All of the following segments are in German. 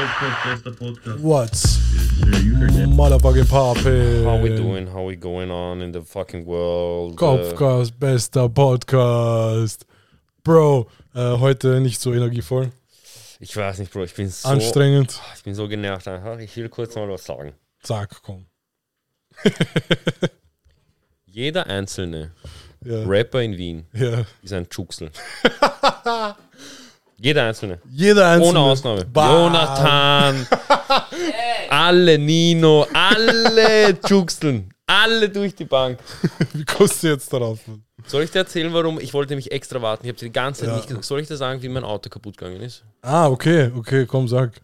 Podcast, bester Podcast. What's motherfucking poppin'? How we doing? How we going on in the fucking world? Äh, Kopfcast, bester Podcast. Bro, äh, heute nicht so energievoll. ich weiß nicht, Bro. Ich bin so, Anstrengend. ich bin so genervt einfach. Ich will kurz mal was sagen. Zack, komm. Jeder einzelne Ja. Rapper in Wien ja. ist ein Juxel. Jeder einzelne. Jeder einzelne. Ohne Ausnahme. Bam. Jonathan, alle Nino, alle Juxeln. Alle durch die Bank. Wie kommst du jetzt darauf? Soll ich dir erzählen, warum? Ich wollte mich extra warten. Ich habe dir die ganze Zeit Ja. nicht gesagt. Soll ich dir sagen, wie mein Auto kaputt gegangen ist? Ah, okay, okay, komm, sag.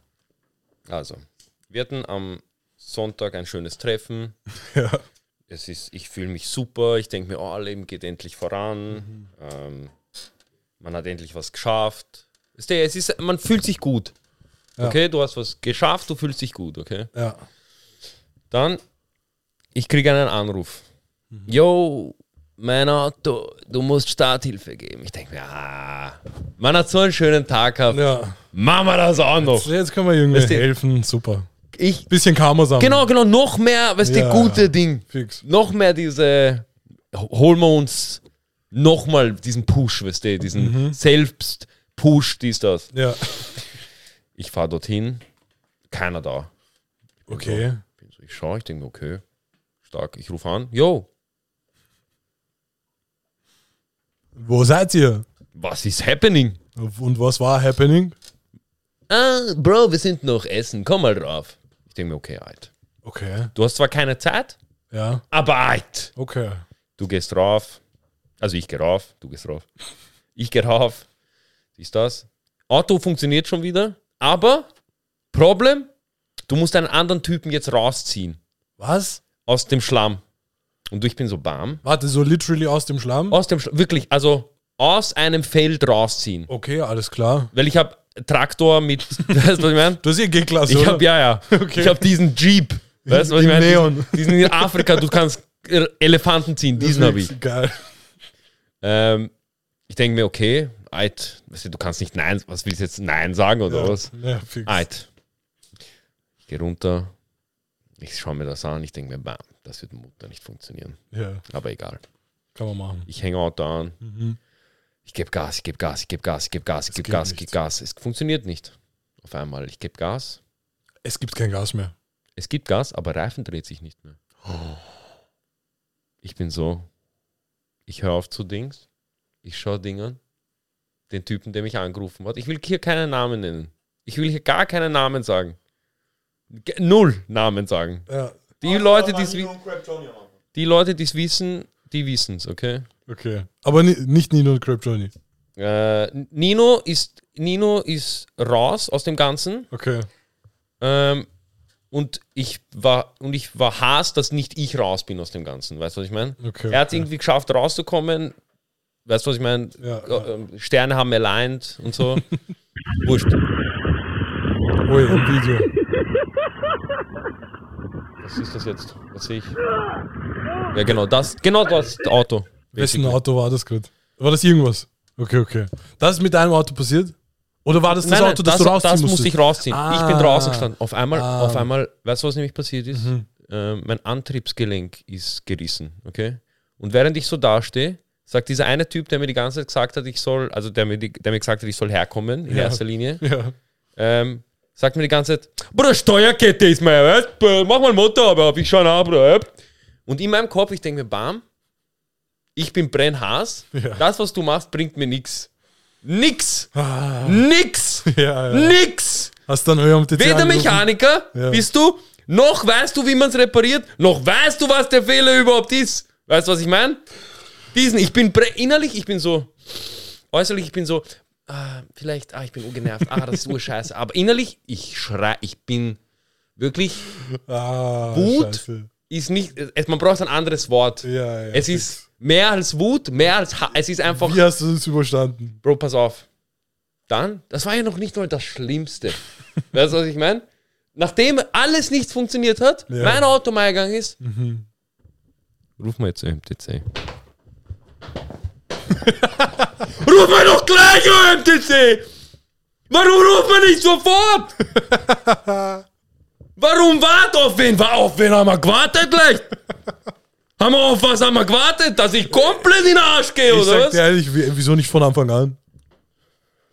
Also, wir hatten am Sonntag ein schönes Treffen. Ja. Es ist, ich fühle mich super. Ich denke mir, oh, Leben geht endlich voran. Mhm. Ähm, man hat endlich was geschafft. Ist der- Es ist, man fühlt sich gut. Ja. Okay, du hast was geschafft, du fühlst dich gut, okay? Ja. Dann, ich kriege einen Anruf. Yo, mein Auto, du musst Starthilfe geben. Ich denke mir, ah, man hat so einen schönen Tag gehabt. Ja. Machen wir das auch noch. Jetzt können wir irgendwie Weißt du- helfen. Super. Ich, Bisschen Karma sammeln. genau, genau, noch mehr, was Ja, die gute ja. Ding. Fix. Noch mehr diese, holen wir uns nochmal diesen Push, weißt du, diesen Selbst-Push, dies, das. Ja. Ich fahre dorthin, keiner da. Okay. Bin so, ich schaue, ich denke mir, okay, stark. Ich rufe an, yo, Wo seid ihr? was ist happening? Und was war happening? Ah, Bro, wir sind noch essen, komm mal drauf. Ich denke mir, okay, alt. Okay. Du hast zwar keine Zeit, Ja. aber alt. Okay. Du gehst rauf, also ich gehe rauf, du gehst rauf. Ich gehe rauf, siehst das. Auto funktioniert schon wieder, aber Problem, du musst einen anderen Typen jetzt rausziehen Was? aus dem Schlamm. Und ich bin so bam. Warte, so literally aus dem Schlamm? Aus dem Schlamm, wirklich, also aus einem Feld rausziehen. Okay, alles klar. Weil ich habe Traktor mit, weißt du, was ich meine? Du hast eh G-Klasse, Ich habe ja, ja. Okay. Ich habe diesen Jeep. Weißt du, was ich In meine? Neon. Diesen, diesen in Afrika, du kannst Elefanten ziehen, diesen habe ich. Geil. Ähm, ich denke mir, okay, Eid, weißt du, du kannst nicht Nein, was willst du jetzt Nein sagen oder was? Ja, fix. Eid. Ich gehe runter, ich schaue mir das an, ich denke mir, bam, das wird Mutter nicht funktionieren. Ja, Aber egal. kann man machen. Ich hänge Auto an, Mhm. ich gebe Gas, ich gebe Gas, ich gebe Gas, ich gebe Gas, ich gebe Gas, ich gebe Gas. Es funktioniert nicht. Auf einmal, ich gebe Gas, Es gibt kein Gas mehr. es gibt Gas, aber Reifen dreht sich nicht mehr. Ich bin so, ich höre auf zu Dings, ich schaue Ding an, den Typen, der mich angerufen hat. Ich will hier keinen Namen nennen. Ich will hier gar keinen Namen sagen. Ge- Null Namen sagen. Ja, Die Leute, die es die Leute, die es wissen, die wissen es, okay? okay. Aber ni nicht Nino und Crab Johnny. Äh, Nino ist Nino ist raus aus dem Ganzen. Okay. Ähm, und ich war und ich war Hass, dass nicht ich raus bin aus dem Ganzen. Weißt du, was ich meine? Okay, er hat okay. irgendwie geschafft, rauszukommen. Weißt du, was ich meine? Ja, Äh, ähm, Sterne haben aligned und so. Wurscht. Ui, im Video. Was ist das jetzt? Was sehe ich? Ja, genau das. Genau das Auto. Wessen Auto war das gerade? War das irgendwas? Okay, okay. Das ist mit deinem Auto passiert? Oder war das das Nein, nein, Auto, das, das, du rausziehen das musstest? musste ich rausziehen. ich bin Ah. draußen gestanden. Auf einmal, Ah. auf einmal, weißt du, was nämlich passiert ist? Mhm. Äh, mein Antriebsgelenk ist gerissen, okay? Und während ich so dastehe, sagt dieser eine Typ, der mir die ganze Zeit gesagt hat, ich soll, also der mir, die, der mir gesagt hat, ich soll herkommen, in Ja. erster Linie, Ja. ähm, sagt mir die ganze Zeit, Bruder, Steuerkette ist mir, weißt du? Mach mal den Motor aber auf, ich schau nach, Bruder. Und in meinem Kopf, ich denke mir, bam, ich bin brennhaß, Ja. das, was du machst, bringt mir nix. Nix! Ah, Nix! ja, ja. Nix! Hast dann euer Weder? Mechaniker Ja. bist du, noch weißt du, wie man es repariert, noch weißt du, was der Fehler überhaupt ist. Weißt du, was ich meine? Diesen, ich bin bre- innerlich, ich bin so, äußerlich, ich bin so, ah, vielleicht, ah, ich bin ungenervt, ah, das ist urscheiße. Aber innerlich, ich schrei, ich bin wirklich, Ah, Wut? Scheiße. ist nicht, es, man braucht ein anderes Wort. Ja, ja. es ist mehr als Wut, mehr als, Ha- es ist einfach, Wie hast du das überstanden? Bro, pass auf. Dann, das war ja noch nicht mal das Schlimmste. weißt du, was ich meine? Nachdem alles nicht funktioniert hat, Ja. mein Auto mal gegangen ist, ruf mal jetzt zur MTC. ruf mal doch gleich zur MTC! Warum ruft man nicht sofort? Warum wart auf wen? War auf wen haben wir gewartet gleich? Haben wir auf was haben wir gewartet? Dass ich komplett in den Arsch gehe, Ich oder sag was? dir ehrlich, wie- wieso nicht von Anfang an?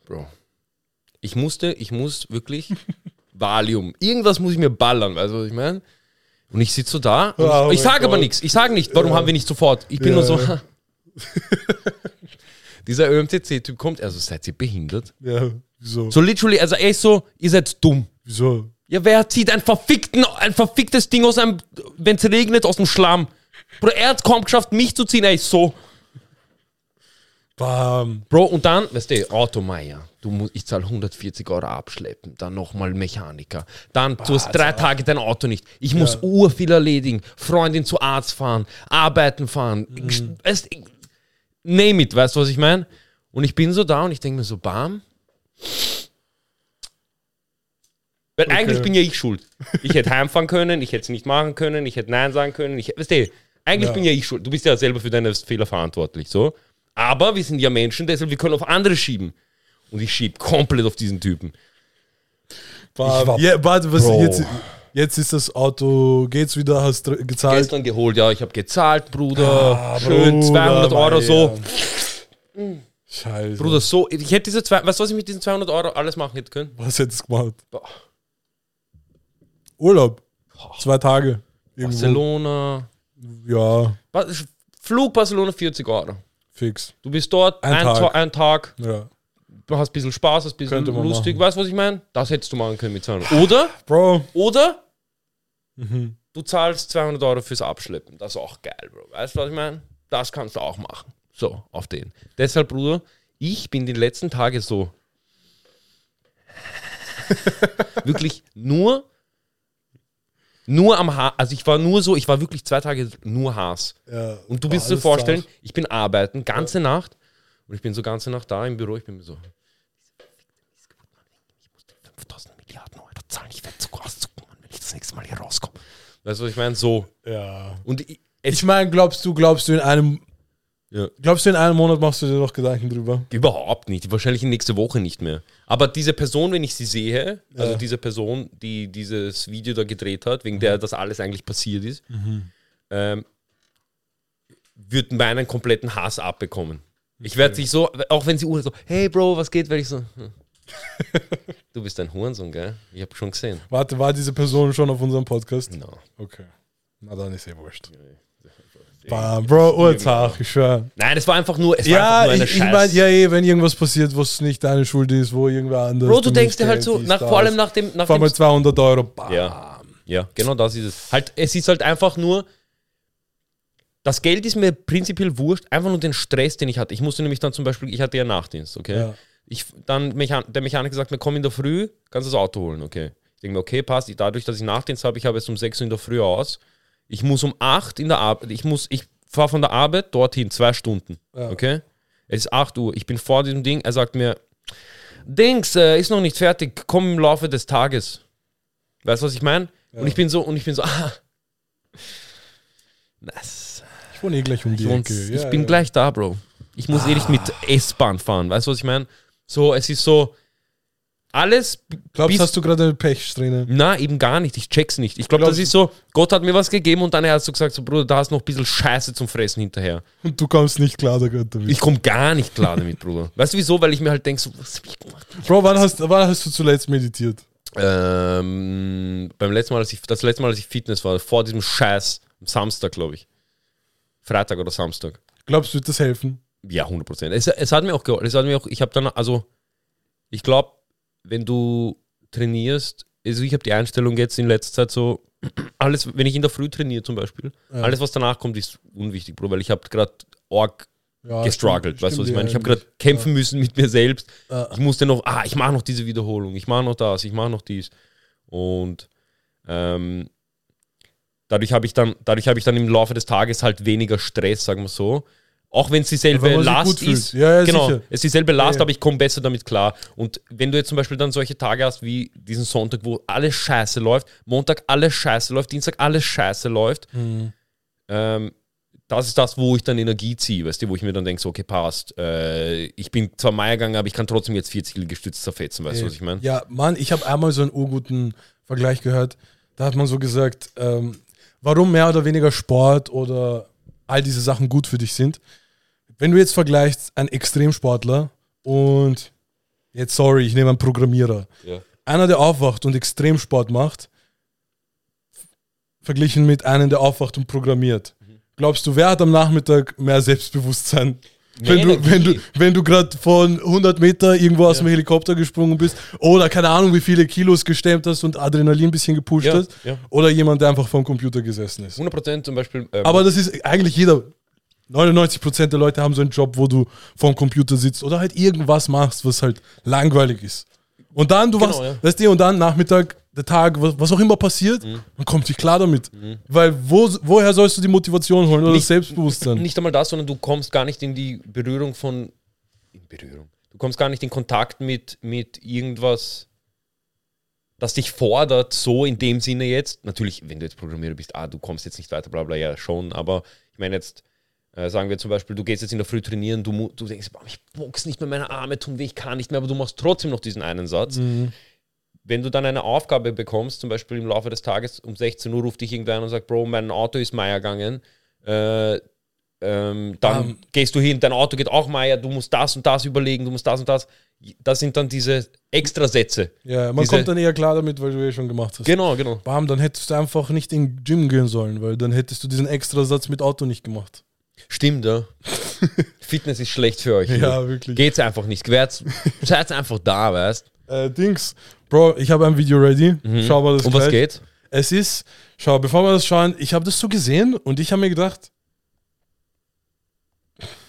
Bro. Ich musste, ich muss wirklich Valium. Irgendwas muss ich mir ballern, weißt du, was ich meine? Und ich sitze so da. Und Oh ich ich sage aber nichts. Ich sage nicht, warum Ja. haben wir nicht sofort? Ich bin Ja, nur so. ja. Dieser ÖMTC-Typ kommt, also seid ihr behindert? Ja, wieso? So literally, also ist so, ihr seid dumm. Wieso? Ja, wer zieht ein, verfickten, ein verficktes Ding aus einem, wenn es regnet, aus dem Schlamm? Bro, er hat kaum geschafft, mich zu ziehen, ist so. Bam. Bro, und dann, weißt du, Automeier, du musst, ich zahle 140 Euro abschleppen, dann nochmal Mechaniker, dann du hast drei Tage dein Auto nicht, ich muss urviel erledigen, Freundin zu Arzt fahren, arbeiten fahren, Mhm. weißt, name it, weißt du, was ich meine? Und ich bin so da und ich denke mir so, bam. Weil eigentlich bin ja ich schuld. Ich hätte heimfahren können, ich hätte es nicht machen können, ich hätte Nein sagen können, ich, weißt du, eigentlich Ja. bin ja ich schuld. Du bist ja selber für deine Fehler verantwortlich, so. Aber wir sind ja Menschen, deshalb wir können auf andere schieben. Und ich schieb komplett auf diesen Typen. Bam. war- Ja, warte, was Bro. jetzt, jetzt ist das Auto, geht's wieder, hast gezahlt? Gestern geholt, ja, ich habe gezahlt, Bruder. Ah, Schön, Bruder, 200 Euro so. ja. Scheiße. Bruder, so. Ich hätte diese zwei, du, was ich mit diesen 200 Euro alles machen hätte können? Was hättest du gemacht? Boah. Urlaub. Zwei Tage. Irgendwo. Barcelona. Ja, Flug Barcelona 40 Euro. fix. Du bist dort, Ein ein, Tag. Ta ein Tag, Ja. Du hast ein bisschen Spaß, hast ein bisschen lustig, machen. weißt du, was ich meine? Das hättest du machen können mit 200 Oder, Bro. oder Mhm. du zahlst 200 Euro fürs Abschleppen. Das ist auch geil, Bro. Weißt du, was ich meine? Das kannst du auch machen. So, auf den. Deshalb, Bruder, ich bin die letzten Tage so wirklich nur nur am Haar, also ich war nur so, ich war wirklich zwei Tage nur Haas. Ja, Und du willst dir vorstellen, zart. ich bin arbeiten, ganze Nacht. Und ich bin so ganze Nacht da im Büro, ich bin mir so. Ich muss den 5000 Milliarden Euro zahlen, ich werde zu auszucken, Mann, wenn ich das nächste Mal hier rauskomme. Weißt du, was ich meine? So. Ja. Und ich, Ich meine, glaubst du, glaubst du in einem, ja, glaubst du in einem Monat machst du dir noch Gedanken drüber? überhaupt nicht. Wahrscheinlich in nächste Woche nicht mehr. Aber diese Person, wenn ich sie sehe, also Ja. diese Person, die dieses Video da gedreht hat, wegen der das alles eigentlich passiert ist, ähm, wird meinen kompletten Hass abbekommen. Ich werde sich so, auch wenn sie so, hey Bro, was geht, werde ich so, hm. du bist ein Hurensohn, gell? Ich habe schon gesehen. Warte, war diese Person schon auf unserem Podcast? No. Okay. Na, dann ist eh wurscht. Bam, Bro, Urzach, ich schwör. Nein, es war einfach nur, es war Ja, einfach nur eine ich, ich meine, ja, eh, wenn irgendwas passiert, was nicht deine Schuld ist, wo irgendwer anders. Bro, du denkst dir halt so, nach, das. vor allem nach dem, nach Vor allem 200 Euro. Bam. Ja. Ja, genau das ist es. Halt, es ist halt einfach nur. Das Geld ist mir prinzipiell wurscht, einfach nur den Stress, den ich hatte. Ich musste nämlich dann zum Beispiel, ich hatte ja Nachtdienst, okay? Ja. Ich, dann Mechan der Mechaniker sagt mir, komm in der Früh, kannst das Auto holen, okay? Ich denke mir, okay, passt. Ich, dadurch, dass ich Nachtdienst habe, ich habe es um 6 Uhr in der Früh aus. Ich muss um 8 in der Arbeit, ich muss, ich fahre von der Arbeit dorthin, zwei Stunden, Ja. okay? Es ist 8 Uhr, ich bin vor diesem Ding, er sagt mir, Dings, äh, ist noch nicht fertig, komm im Laufe des Tages. Weißt du, was ich meine? Und ich bin so, und ich bin so, ah. Nice. Ich wohne eh gleich um die Ich, Ja, bin ja. gleich da, Bro. Ich muss eh nicht mit S-Bahn fahren. Weißt du, was ich meine? So, es ist so, alles, Glaubst hast du gerade Pechsträhne? na, eben gar nicht. Ich check's nicht. Ich glaube, das ist so, Gott hat mir was gegeben und dann hast du gesagt, so, Bruder, da hast noch ein bisschen Scheiße zum Fressen hinterher. Und du kommst nicht klar da damit. Ich komme gar nicht klar damit, Bruder. Weißt du wieso? Weil ich mir halt denke, so, was hab ich gemacht? Bro, wann hast, wann hast du zuletzt meditiert? Ähm, beim letzten Mal, als ich, das letzte Mal, als ich Fitness war, vor diesem Scheiß, am Samstag, glaube ich. Freitag oder Samstag. Glaubst du, wird das helfen? Ja, 100 Prozent. Es, es hat mir auch geholfen. Es hat mir auch, ich habe dann, also, ich glaube, wenn du trainierst, also ich habe die Einstellung jetzt in letzter Zeit so, alles, wenn ich in der Früh trainiere zum Beispiel, Ja. alles, was danach kommt, ist unwichtig, Bro, weil ich habe gerade arg Ja, gestruggelt, stimmt- weißt du, was ich meine? Ich habe gerade kämpfen müssen mit mir selbst. Ja. Ich musste noch, ah, ich mache noch diese Wiederholung, ich mache noch das, ich mache noch dies. Und ähm, dadurch habe ich dann, dadurch habe ich dann im Laufe des Tages halt weniger Stress, sagen wir so. Auch wenn es dieselbe Last ist. Ja, ja, genau, sicher. es ist dieselbe Last, aber ich komme besser damit klar. Und wenn du jetzt zum Beispiel dann solche Tage hast wie diesen Sonntag, wo alles scheiße läuft, Montag alles scheiße läuft, Dienstag alles scheiße läuft, Mhm. ähm, das ist das, wo ich dann Energie ziehe, weißt du, wo ich mir dann denke, so, okay, passt. Äh, ich bin zwar Meier gegangen, aber ich kann trotzdem jetzt 40 Liegestütze zerfetzen, weißt du, was ich meine? Ja, Mann, ich habe einmal so einen urguten Vergleich gehört. Da hat man so gesagt, ähm, warum mehr oder weniger Sport oder all diese Sachen gut für dich sind. Wenn du jetzt vergleichst, einen Extremsportler und jetzt, sorry, ich nehme einen Programmierer. Ja. Einer, der aufwacht und Extremsport macht, verglichen mit einem, der aufwacht und programmiert. Glaubst du, wer hat am Nachmittag mehr Selbstbewusstsein? Wenn du, wenn du, wenn du gerade von 100 Meter irgendwo aus dem Helikopter gesprungen bist oder keine Ahnung, wie viele Kilos gestemmt hast und Adrenalin ein bisschen gepusht Ja, hast ja. oder jemand, der einfach vom Computer gesessen ist. 100% zum Beispiel. ähm, Aber das ist eigentlich jeder. 99% der Leute haben so einen Job, wo du vorm Computer sitzt oder halt irgendwas machst, was halt langweilig ist. Und dann, du Genau, ja. weißt du, und dann Nachmittag, der Tag, was, was auch immer passiert, Mhm. man kommt sich klar damit. Weil wo, woher sollst du die Motivation holen oder Nicht- das Selbstbewusstsein? Nicht einmal das, sondern du kommst gar nicht in die Berührung von. In Berührung. Du kommst gar nicht in Kontakt mit, mit irgendwas, das dich fordert, so in dem Sinne jetzt. Natürlich, wenn du jetzt Programmierer bist, ah, du kommst jetzt nicht weiter, bla bla, ja, schon, aber ich meine jetzt. Äh, sagen wir zum Beispiel, du gehst jetzt in der Früh trainieren, du, du denkst, boah, ich box nicht mehr, meine Arme tun weh, ich kann nicht mehr, aber du machst trotzdem noch diesen einen Satz. Wenn du dann eine Aufgabe bekommst, zum Beispiel im Laufe des Tages um 16 Uhr ruft dich irgendwer an und sagt, Bro, mein Auto ist Meier gegangen, äh, ähm, dann Ähm. gehst du hin, dein Auto geht auch Meier, du musst das und das überlegen, du musst das und das. Das sind dann diese Extrasätze. Ja, man Diese- kommt dann eher klar damit, weil du eh schon gemacht hast. Genau, genau. Bam, dann hättest du einfach nicht in den Gym gehen sollen, weil dann hättest du diesen Extrasatz mit Auto nicht gemacht. Stimmt, ja. Fitness ist schlecht für euch. Ja, wirklich. Geht's einfach nicht. Gewährt's, seid einfach da, weißt Äh, Dings, Bro, ich habe ein Video ready. Schau mal das Um was gleich. geht? Es ist, schau, bevor wir das schauen, ich habe das so gesehen und ich habe mir gedacht,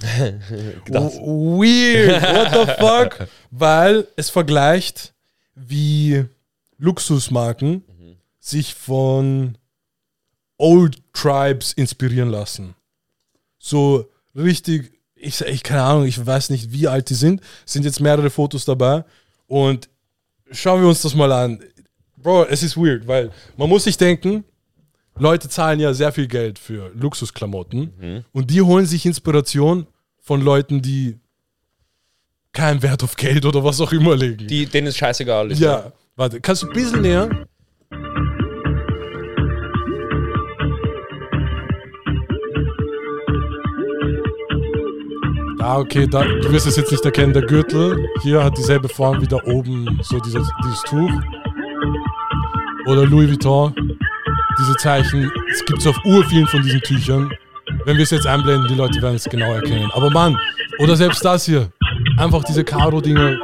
weird, what the fuck? Weil es vergleicht, wie Luxusmarken sich von Old Tribes inspirieren lassen. So richtig, ich, ich keine Ahnung, ich weiß nicht, wie alt die sind. Es sind jetzt mehrere Fotos dabei und schauen wir uns das mal an. Bro, es ist weird, weil man muss sich denken, Leute zahlen ja sehr viel Geld für Luxusklamotten und die holen sich Inspiration von Leuten, die keinen Wert auf Geld oder was auch immer legen. Die, denen es scheißegal ist. ja, warte, kannst du ein bisschen näher? Ah, okay, da, du wirst es jetzt nicht erkennen. Der Gürtel hier hat dieselbe Form wie da oben, so dieses, dieses Tuch. Oder Louis Vuitton. Diese Zeichen, es gibt es auf urvielen von diesen Tüchern. Wenn wir es jetzt einblenden, die Leute werden es genau erkennen. Aber Mann, oder selbst das hier. Einfach diese Karo-Dinger.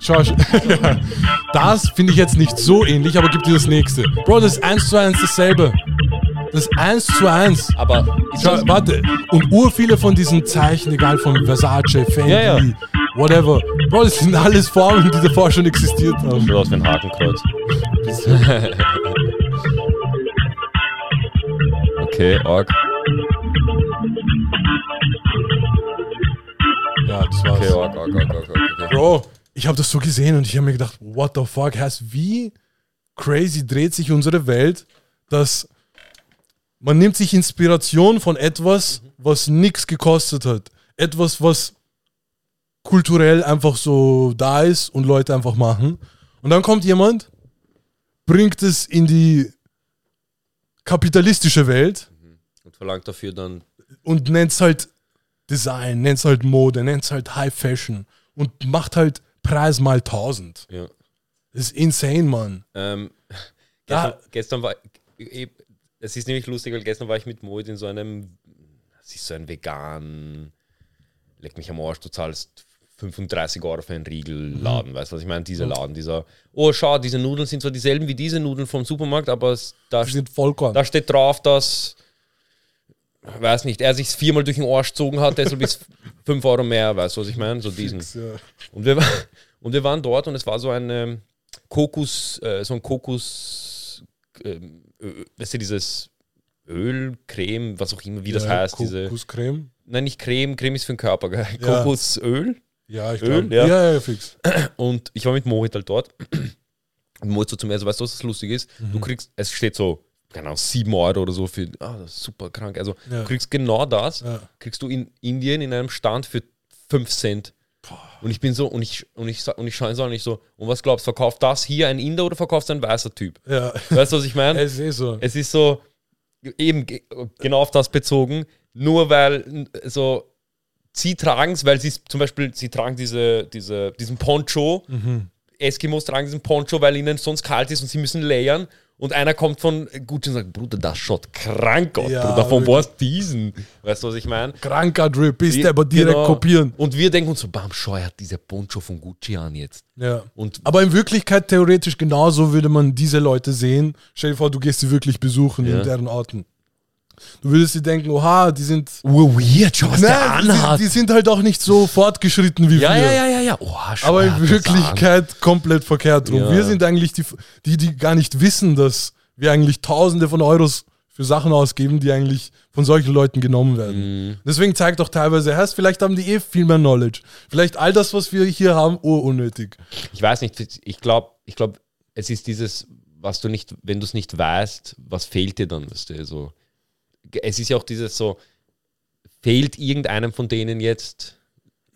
Schau, sch- das finde ich jetzt nicht so ähnlich, aber gibt dir das nächste. Bro, das ist eins zu eins dasselbe. Das ist eins zu eins. Aber Schau, warte, und ur viele von diesen Zeichen, egal von Versace, Fendi, Ja, ja. whatever. Bro, das sind alles Formen, die davor schon existiert haben. schaut aus wie ein Hakenkreuz. okay, arg. Ja, das war's. Okay, arg, arg, arg, arg. Okay. Bro, ich habe das so gesehen und ich habe mir gedacht, what the fuck, heißt wie crazy dreht sich unsere Welt, dass man nimmt sich Inspiration von etwas, was nichts gekostet hat. Etwas, was kulturell einfach so da ist und Leute einfach machen. Und dann kommt jemand, bringt es in die kapitalistische Welt Und verlangt dafür dann. und nennt es halt Design, nennt es halt Mode, nennt es halt High Fashion und macht halt Preis mal 1000. Ja. Das ist insane, Mann. Ähm, Ja. gestern, gestern war. Es ist nämlich lustig, weil gestern war ich mit Moit in so einem. Es ist so ein vegan. Leck mich am Arsch, du zahlst 35 Euro für einen Riegelladen. Weißt du, was ich meine? Dieser Laden, dieser. Oh, schau, diese Nudeln sind zwar dieselben wie diese Nudeln vom Supermarkt, aber es, da, sind Vollkorn. da steht drauf, dass. Weiß nicht, er sich viermal durch den Arsch gezogen hat, deshalb ist 5 Euro mehr, weißt du, was ich meine? So diesen. Ja. Und wir, und wir waren dort und es war so ein Kokos, äh, so ein Kokos, Ö- weißt du, dieses Öl, Creme, was auch immer, wie das Ja, heißt. Diese, Kokoscreme. nein, nicht Creme, Creme ist für den Körper, gell? Ja. Kokosöl. Ja, ich glaube. ja. Ja. ja, fix. Und ich war mit Mohit halt dort. Und Mohit so zu mir, also weißt du, was das lustig ist? Du kriegst, es steht so, keine Ahnung, 7 Euro oder so für, ah, das ist super krank. Also du kriegst genau das, kriegst du in Indien in einem Stand für 5 Cent. Und ich bin so, und ich, und ich, und ich schaue so ich so, und was glaubst du, verkauft das hier ein Inder oder verkauft ein weißer Typ? Ja. Weißt du, was ich meine? Es ist so. es ist so, eben ge- genau auf das bezogen, nur weil so, sie tragen es, weil sie zum Beispiel, sie tragen diese, diese, diesen Poncho, Eskimos tragen diesen Poncho, weil ihnen sonst kalt ist und sie müssen layern. Und einer kommt von Gucci und sagt, Bruder, das schaut krank aus, Ja, Bruder, von wo hast du diesen? Weißt du, was ich meine? Kranker Drip, ist der aber direkt Genau. kopieren. Und wir denken uns so, bam, schau, er hat diese Poncho von Gucci an jetzt. Ja. Und Aber in Wirklichkeit theoretisch genauso würde man diese Leute sehen. Stell dir vor, du gehst sie wirklich besuchen Ja. in deren Orten. Du würdest dir denken, oha, die sind. weird, schau, was Nein, die, sind- die sind halt auch nicht so fortgeschritten wie Ja, wir. ja, ja, ja, ja. Oh, schau, Aber er in Wirklichkeit komplett verkehrt rum. Ja. Wir sind eigentlich die, die, die gar nicht wissen, dass wir eigentlich Tausende von Euros für Sachen ausgeben, die eigentlich von solchen Leuten genommen werden. Mhm. Deswegen zeigt auch teilweise, heißt, vielleicht haben die eh viel mehr Knowledge. Vielleicht all das, was wir hier haben, oh, unnötig. Ich weiß nicht, ich glaube, ich glaub, es ist dieses, was du nicht, wenn du es nicht weißt, was fehlt dir dann, weißt du, so. Es ist ja auch dieses so, fehlt irgendeinem von denen jetzt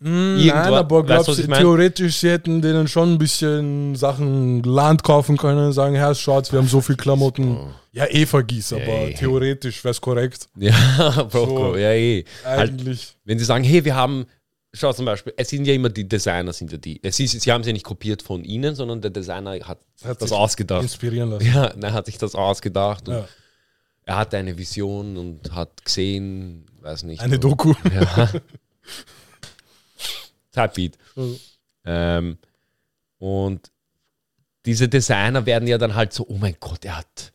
Nein, Irgendwo- aber weißt du, glaubst du, theoretisch, sie hätten denen schon ein bisschen Sachen Land kaufen können und sagen, Herr, schaut, wir haben so viel Klamotten. Ja, eh vergieß, aber eh. theoretisch wäre es korrekt. Ja, Bro, So. ja, eh. Halt, Eigentlich. wenn sie sagen, hey, wir haben, schau zum Beispiel, es sind ja immer die Designer, sind ja die. Es ist, sie haben es ja nicht kopiert von ihnen, sondern der Designer hat, Hat das ausgedacht. Inspirieren lassen. Ja, er hat sich das ausgedacht. Und Ja. Er hatte eine Vision und hat gesehen, weiß nicht. Eine Doku. Ja. Typebeat. Mhm. Ähm, und diese Designer werden ja dann halt so, oh mein Gott, er hat.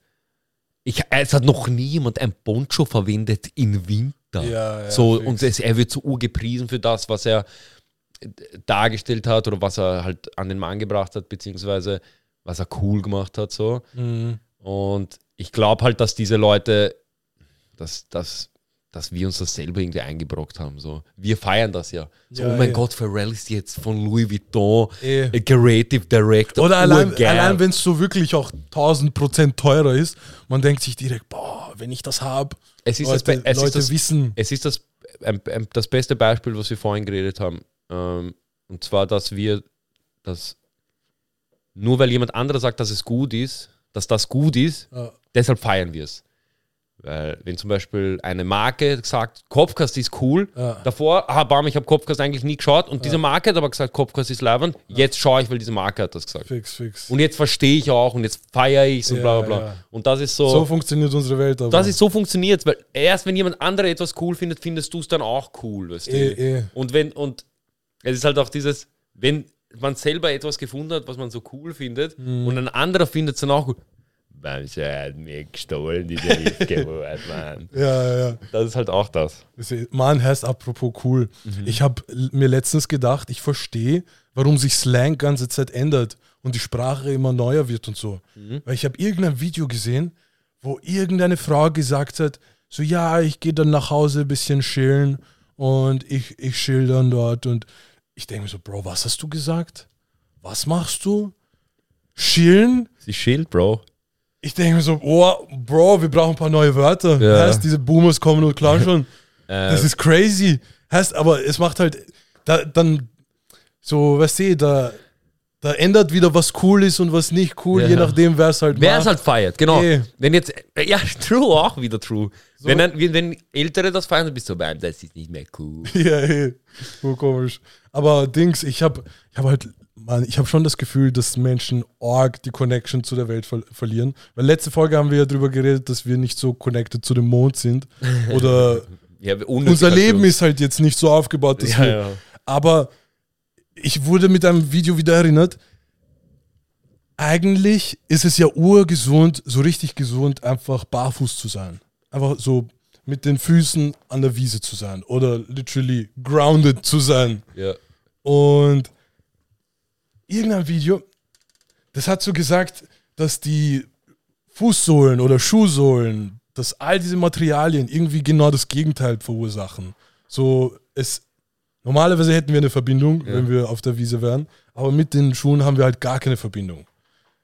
Ich, es hat noch nie jemand ein Poncho verwendet in Winter. Ja, ja, so, fix. und es, er wird so urgepriesen für das, was er äh, dargestellt hat oder was er halt an den Mann gebracht hat, beziehungsweise was er cool gemacht hat. So. Mhm. Und ich glaube halt, dass diese Leute, dass, dass, dass wir uns das selber irgendwie eingebrockt haben. So. Wir feiern das ja. So, Ja, oh mein ja. Gott, Pharrell ist jetzt von Louis Vuitton Eh. a Creative Director. Oder allein, allein wenn es so wirklich auch 1000 Prozent teurer ist, man denkt sich direkt, boah, wenn ich das habe, es ist, das, Leute, Be- es, Leute ist das, wissen. es ist das, ähm, ähm, das beste Beispiel, was wir vorhin geredet haben. Ähm, und zwar, dass wir das nur weil jemand anderer sagt, dass es gut ist, dass das gut ist, Ja. Deshalb feiern wir es. Weil, wenn zum Beispiel eine Marke sagt, Kopfkast ist cool, Ja. davor, ah, bam, ich habe Kopfkast eigentlich nie geschaut und diese Marke hat aber gesagt, Kopfkast ist leibend, jetzt schaue ich, weil diese Marke hat das gesagt. Fix, fix. Und jetzt verstehe ich auch und jetzt feiere ich es und Ja, bla bla bla. ja. Und das ist so, so funktioniert unsere Welt. Aber. das ist so funktioniert, weil erst wenn jemand andere etwas cool findet, findest du es dann auch cool, weißt du? Eh, eh. Und wenn, und es ist halt auch dieses, wenn man selber etwas gefunden hat, was man so cool findet, Mhm. und ein anderer findet es dann auch gut. Man hat mir gestohlen, diese Witzgewalt, Mann. ja, ja. Das ist halt auch das. Das ist- Man heißt apropos cool. Ich habe mir letztens gedacht, ich verstehe, warum sich Slang ganze Zeit ändert und die Sprache immer neuer wird und so. Weil ich habe irgendein Video gesehen, wo irgendeine Frau gesagt hat, so ja, ich gehe dann nach Hause ein bisschen chillen und ich, ich chill dann dort und ich denke mir so, Bro, was hast du gesagt? Was machst du? Chillen? Sie schild, Bro. Ich denke mir so, oh, Bro, wir brauchen ein paar neue Wörter. Ja. Heißt, diese Boomers kommen und klauen schon. Das Äh, ist crazy. Heißt, aber es macht halt, da, dann, so, weißt du, da, da ändert wieder, was cool ist und was nicht cool, Ja. je nachdem, wer es halt Wer es halt feiert, genau. Eh. Wenn jetzt, ja, true, auch wieder true. Wenn, ein, wenn, wenn Ältere das feiern, dann bist du so, "Mann, das ist nicht mehr cool. ja, eh. So komisch. Aber Dings, ich habe ich hab halt, man, ich habe schon das Gefühl, dass Menschen arg die Connection zu der Welt ver verlieren. Weil letzte Folge haben wir ja darüber geredet, dass wir nicht so connected zu dem Mond sind. Oder Ja, unser Leben ist halt jetzt nicht so aufgebaut, dass Ja, wir ja. Aber ich wurde mit einem Video wieder erinnert. Eigentlich ist es ja urgesund, so richtig gesund, einfach barfuß zu sein. Einfach so mit den Füßen an der Wiese zu sein oder literally grounded zu sein. ja. Und irgendein Video, das hat so gesagt, dass die Fußsohlen oder Schuhsohlen, dass all diese Materialien irgendwie genau das Gegenteil verursachen. So, es, normalerweise hätten wir eine Verbindung, Ja. wenn wir auf der Wiese wären, aber mit den Schuhen haben wir halt gar keine Verbindung.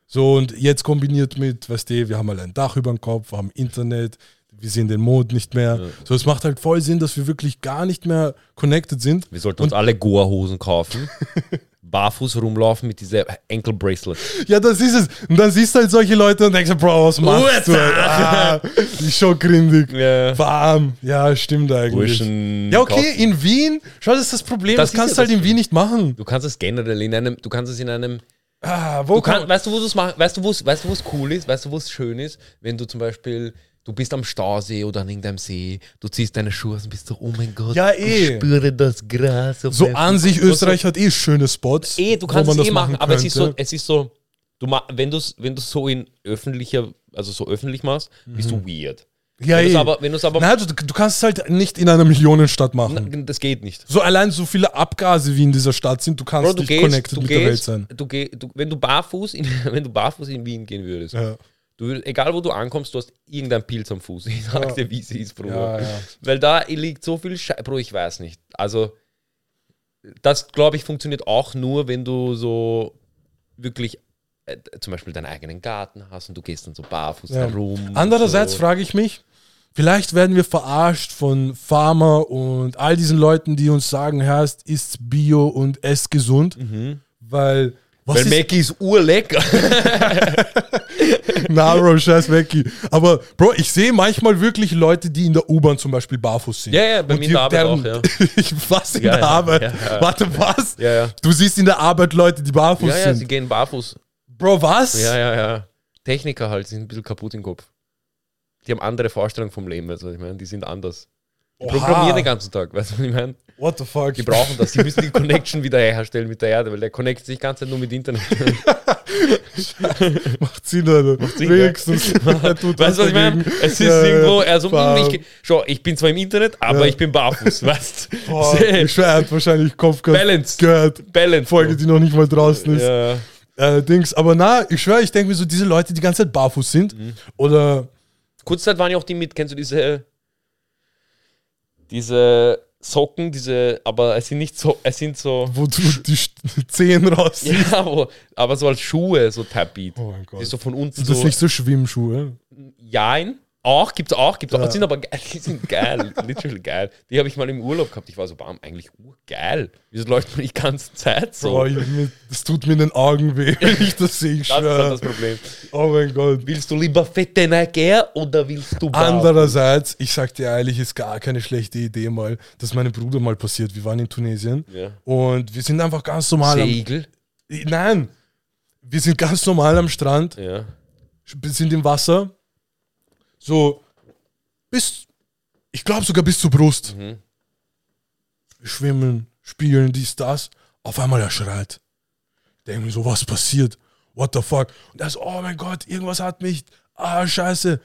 So, und jetzt kombiniert mit, weißt du, wir haben halt ein Dach über dem Kopf, wir haben Internet, wir sehen den Mond nicht mehr. So, es macht halt voll Sinn, dass wir wirklich gar nicht mehr connected sind. Wir sollten uns alle Goa-Hosen kaufen, barfuß rumlaufen mit dieser Ankle Bracelet. Ja, das ist es. Und dann siehst du halt solche Leute und denkst, Bro, was machst du? Ah, ist schon grindig. Ja. Warm. Ja, stimmt eigentlich. Burschen Ja, okay, kaufen. in Wien, schau, das ist das Problem, Das das, kannst ist du ja halt in Wien nicht machen. Du kannst es generell in einem, du kannst es in einem, Ah, wo du kann, kannst, weißt du, wo du es machst, weißt du, wo es, weißt du, wo es cool ist, weißt du, wo es schön ist, wenn du zum Beispiel, du bist am Stausee oder an irgendeinem See, du ziehst deine Schuhe aus und bist so, oh mein Gott, Ja, eh. ich spüre das Gras. auf So an sich. Österreich hat eh schöne Spots. Eh, du kannst es eh machen, aber es ist so, es ist so, du wenn du es wenn du's so in öffentlicher, also so öffentlich machst, bist du weird. Ja, wenn du eh. aber, wenn aber, Nein, du, du kannst es halt nicht in einer Millionenstadt machen. Na, das geht nicht. So allein so viele Abgase wie in dieser Stadt sind, du kannst Bro, du nicht gehst, connected du mit der Welt gehst, sein. du geh, du, wenn du barfuß in, wenn du barfuß in Wien gehen würdest, Ja. Du würdest, egal wo du ankommst, du hast irgendein Pilz am Fuß. Ich sag Ja. dir, wie sie ist, Bro. Ja, ja. Weil da liegt so viel Scheiße, Bro, ich weiß nicht. Also, das glaube ich funktioniert auch nur, wenn du so wirklich äh, zum Beispiel deinen eigenen Garten hast und du gehst dann so barfuß herum. Andererseits so. frage ich mich, vielleicht werden wir verarscht von Pharma und all diesen Leuten, die uns sagen, Herrst, isst Bio und esst gesund, weil was. Weil ist Mackie ist urlecker. Na, Bro, scheiß Wecki. Aber, Bro, ich sehe manchmal wirklich Leute, die in der U-Bahn zum Beispiel barfuß sind. Ja, ja, bei Und mir in der Arbeit deren- auch, ja. ich, was in Ja, der ja, Arbeit? Warte, was? Du siehst in der Arbeit Leute, die barfuß ja, ja, sie sind. gehen barfuß. Bro, was? Ja, ja, ja. Techniker halt, sind ein bisschen kaputt im Kopf. Die haben andere Vorstellungen vom Leben, was ich meine? Die sind anders. Oha. programmieren den ganzen Tag, weißt du, was ich meine? What the fuck? Die brauchen das. Die müssen die Connection wieder herstellen mit der Erde, weil der connectet sich die ganze Zeit nur mit Internet. Macht Sinn, Alter. Sinn, Wenigstens. er tut Weißt du, was ich meine? Es ist Ja, ja. irgendwo, also Bam. ich, schau, ich bin zwar im Internet, aber Ja. ich bin barfuß, weißt du? Boah, ich schwör, er hat wahrscheinlich Kopfgas Balance. gehört. Balance. Folge, die noch nicht mal draußen ist. ja. Äh, Dings. Aber na, ich schwör, ich denke mir so, diese Leute, die die ganze Zeit barfuß sind, Mhm. oder Kurzzeit waren ja auch die mit, kennst du diese, diese Socken, diese, aber es sind nicht so, es sind so, wo du die Zehen raus ja, wo, aber so als Schuhe, so Tapit. Oh mein Gott. Die so von unten Sind das so, nicht so Schwimmschuhe? Jein. Auch, gibt's auch, gibt's Ja. auch. Sind aber geil, die sind geil, literally geil. Die habe ich mal im Urlaub gehabt. Ich war so, bam, eigentlich urgeil. Wieso läuft man die ganze Zeit so? Boah, das tut mir in den Augen weh, wenn ich das sehe. Ich das ist dann das Problem. Oh mein Gott. Willst du lieber fette Nike oder willst du blau? Andererseits, ich sag dir ehrlich, ist gar keine schlechte Idee mal, dass meinem Bruder mal passiert. Wir waren in Tunesien Ja. und wir sind einfach ganz normal am, Segel? Nein, wir sind ganz normal am Strand, Ja. sind im Wasser, so bis, ich glaube sogar bis zur Brust. Mhm. Schwimmen, spielen, dies, das. Auf einmal er schreit. Ich denke mir so, was passiert? What the fuck? Und er so, oh mein Gott, irgendwas hat mich, ah, scheiße.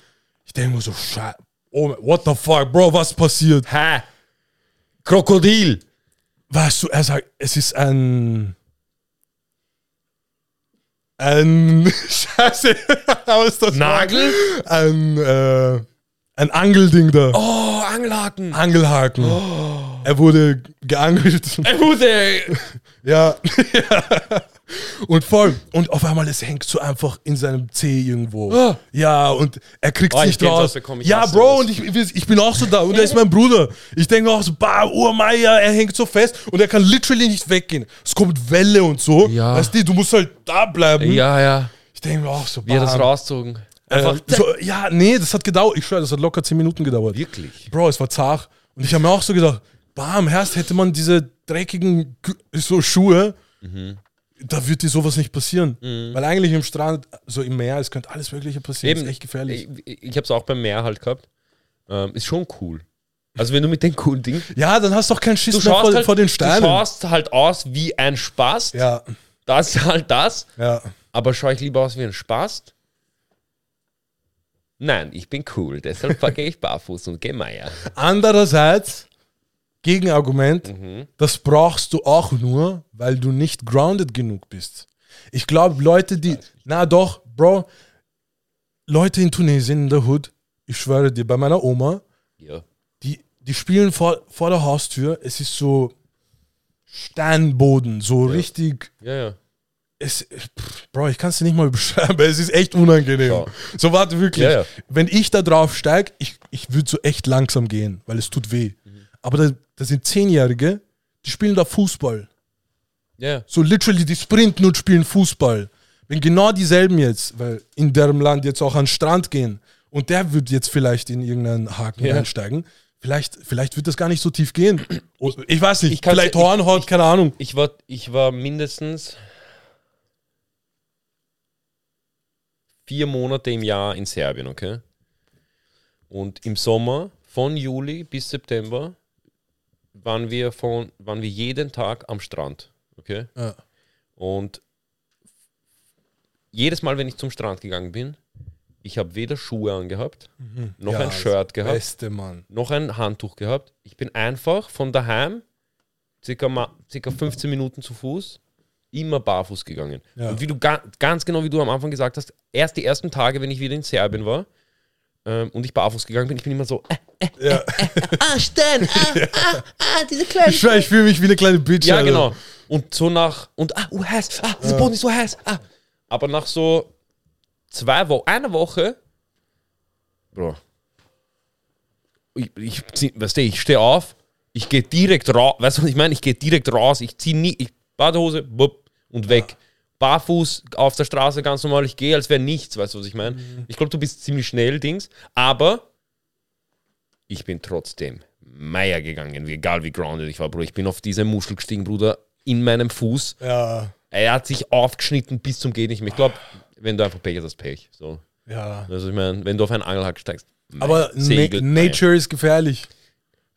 Ich denke mir so, scheiße. Oh, what the fuck, Bro, was passiert? Ha! Krokodil! Weißt du, er sagt, es ist ein. Ein. Scheiße. Was ist das? Nagel? Ein, äh, ein Angelding da. Oh, Angelhaken! Angelhaken. Er wurde geangelt. Er wurde. ja. Und voll. Und auf einmal, es hängt so einfach in seinem Zeh irgendwo. Ah. Ja, und er kriegt Oh, ich nicht raus. Ja, Bro, und ich, ich bin auch so da. Und er ist mein Bruder. Ich denke auch so, bah, Urmeier, er hängt so fest und er kann literally nicht weggehen. Es kommt Welle und so. Ja. Weißt du, du musst halt da bleiben. Ja, ja. Ich denke mir auch so, Wie er das rauszogen. Äh, so, ja, nee, das hat gedauert. Ich schwöre, das hat locker 10 Minuten gedauert. Wirklich. Bro, es war zart. Und ich habe mir auch so gedacht, bam, Herst, hätte man diese dreckigen so Schuhe, Mhm. Da wird dir sowas nicht passieren. Weil eigentlich im Strand, so im Meer, es könnte alles Mögliche passieren. Eben, ist echt gefährlich. Ich, ich habe es auch beim Meer halt gehabt. Ähm, ist schon cool. Also wenn du mit den coolen Dingen. ja, dann hast du doch keinen Schiss Du mehr vor, halt, vor den du Steinen. schaust halt aus wie ein Spast. Ja, Das ist halt das. ja. Aber schaue ich lieber aus wie ein Spast? Nein, ich bin cool. Deshalb gehe ich barfuß und gehe Meier. Andererseits, Gegenargument, Mhm. das brauchst du auch nur, weil du nicht grounded genug bist. Ich glaube, Leute, die, na doch, Bro, Leute in Tunesien, in der Hood, ich schwöre dir, bei meiner Oma, Ja. die, die spielen vor, vor der Haustür, es ist so Steinboden, so richtig Ja, ja. es, pff, Bro, ich kann es dir nicht mal beschreiben, es ist echt unangenehm. Ja. So, warte, wirklich. Ja, ja. Wenn ich da drauf steige, ich, ich würde so echt langsam gehen, weil es tut weh. Aber da, da sind Zehnjährige, die spielen da Fußball. Ja. So literally, die sprinten und spielen Fußball. Wenn genau dieselben jetzt, weil in deren Land jetzt auch an den Strand gehen und der wird jetzt vielleicht in irgendeinen Haken Ja. einsteigen, vielleicht, vielleicht wird das gar nicht so tief gehen. Oh, Ich weiß nicht, Ich vielleicht ich- Hornhaut, keine Ahnung. Ich war, ich war mindestens vier Monate im Jahr in Serbien, okay? Und im Sommer, von Juli bis September, waren wir, von, waren wir jeden Tag am Strand, okay? Ja. Und jedes Mal, wenn ich zum Strand gegangen bin, ich habe weder Schuhe angehabt, noch Ja, ein Shirt gehabt, Beste noch ein Handtuch gehabt. Ich bin einfach von daheim, circa, circa 15 Minuten zu Fuß, immer barfuß gegangen. Ja. Und wie du ga, ganz genau wie du am Anfang gesagt hast, erst die ersten Tage, wenn ich wieder in Serbien war ähm, und ich barfuß gegangen bin, ich bin immer so, äh, Ja. ah, Stein, ah, ah, ah, diese kleinen Ich, ich fühle mich wie eine kleine Bitch. ja, Alter. genau. Und so nach, und ah, uh, heiß, ah, dieser Boden ist so heiß, ah. Aber nach so zwei Wochen, einer Woche, Bro, ich, ich, weißt du, ich stehe auf, ich gehe direkt raus, weißt du, was ich meine? Ich gehe direkt raus, ich ziehe nie, ich, Badehose, bupp, und weg. Barfuß auf der Straße ganz normal, ich gehe, als wäre nichts, weißt du, was ich meine? Ich glaube, du bist ziemlich schnell, Dings, aber ich bin trotzdem Meier gegangen, egal wie grounded ich war, Bro. Ich bin auf diese Muschel gestiegen, Bruder, in meinem Fuß. Ja, Er hat sich aufgeschnitten bis zum Geht nicht mehr. Ich glaube, wenn du einfach Pech hast, hast Pech. So. ja. Also ich meine, wenn du auf einen Angelhack steigst. Aber Segel, Na Nature ist gefährlich.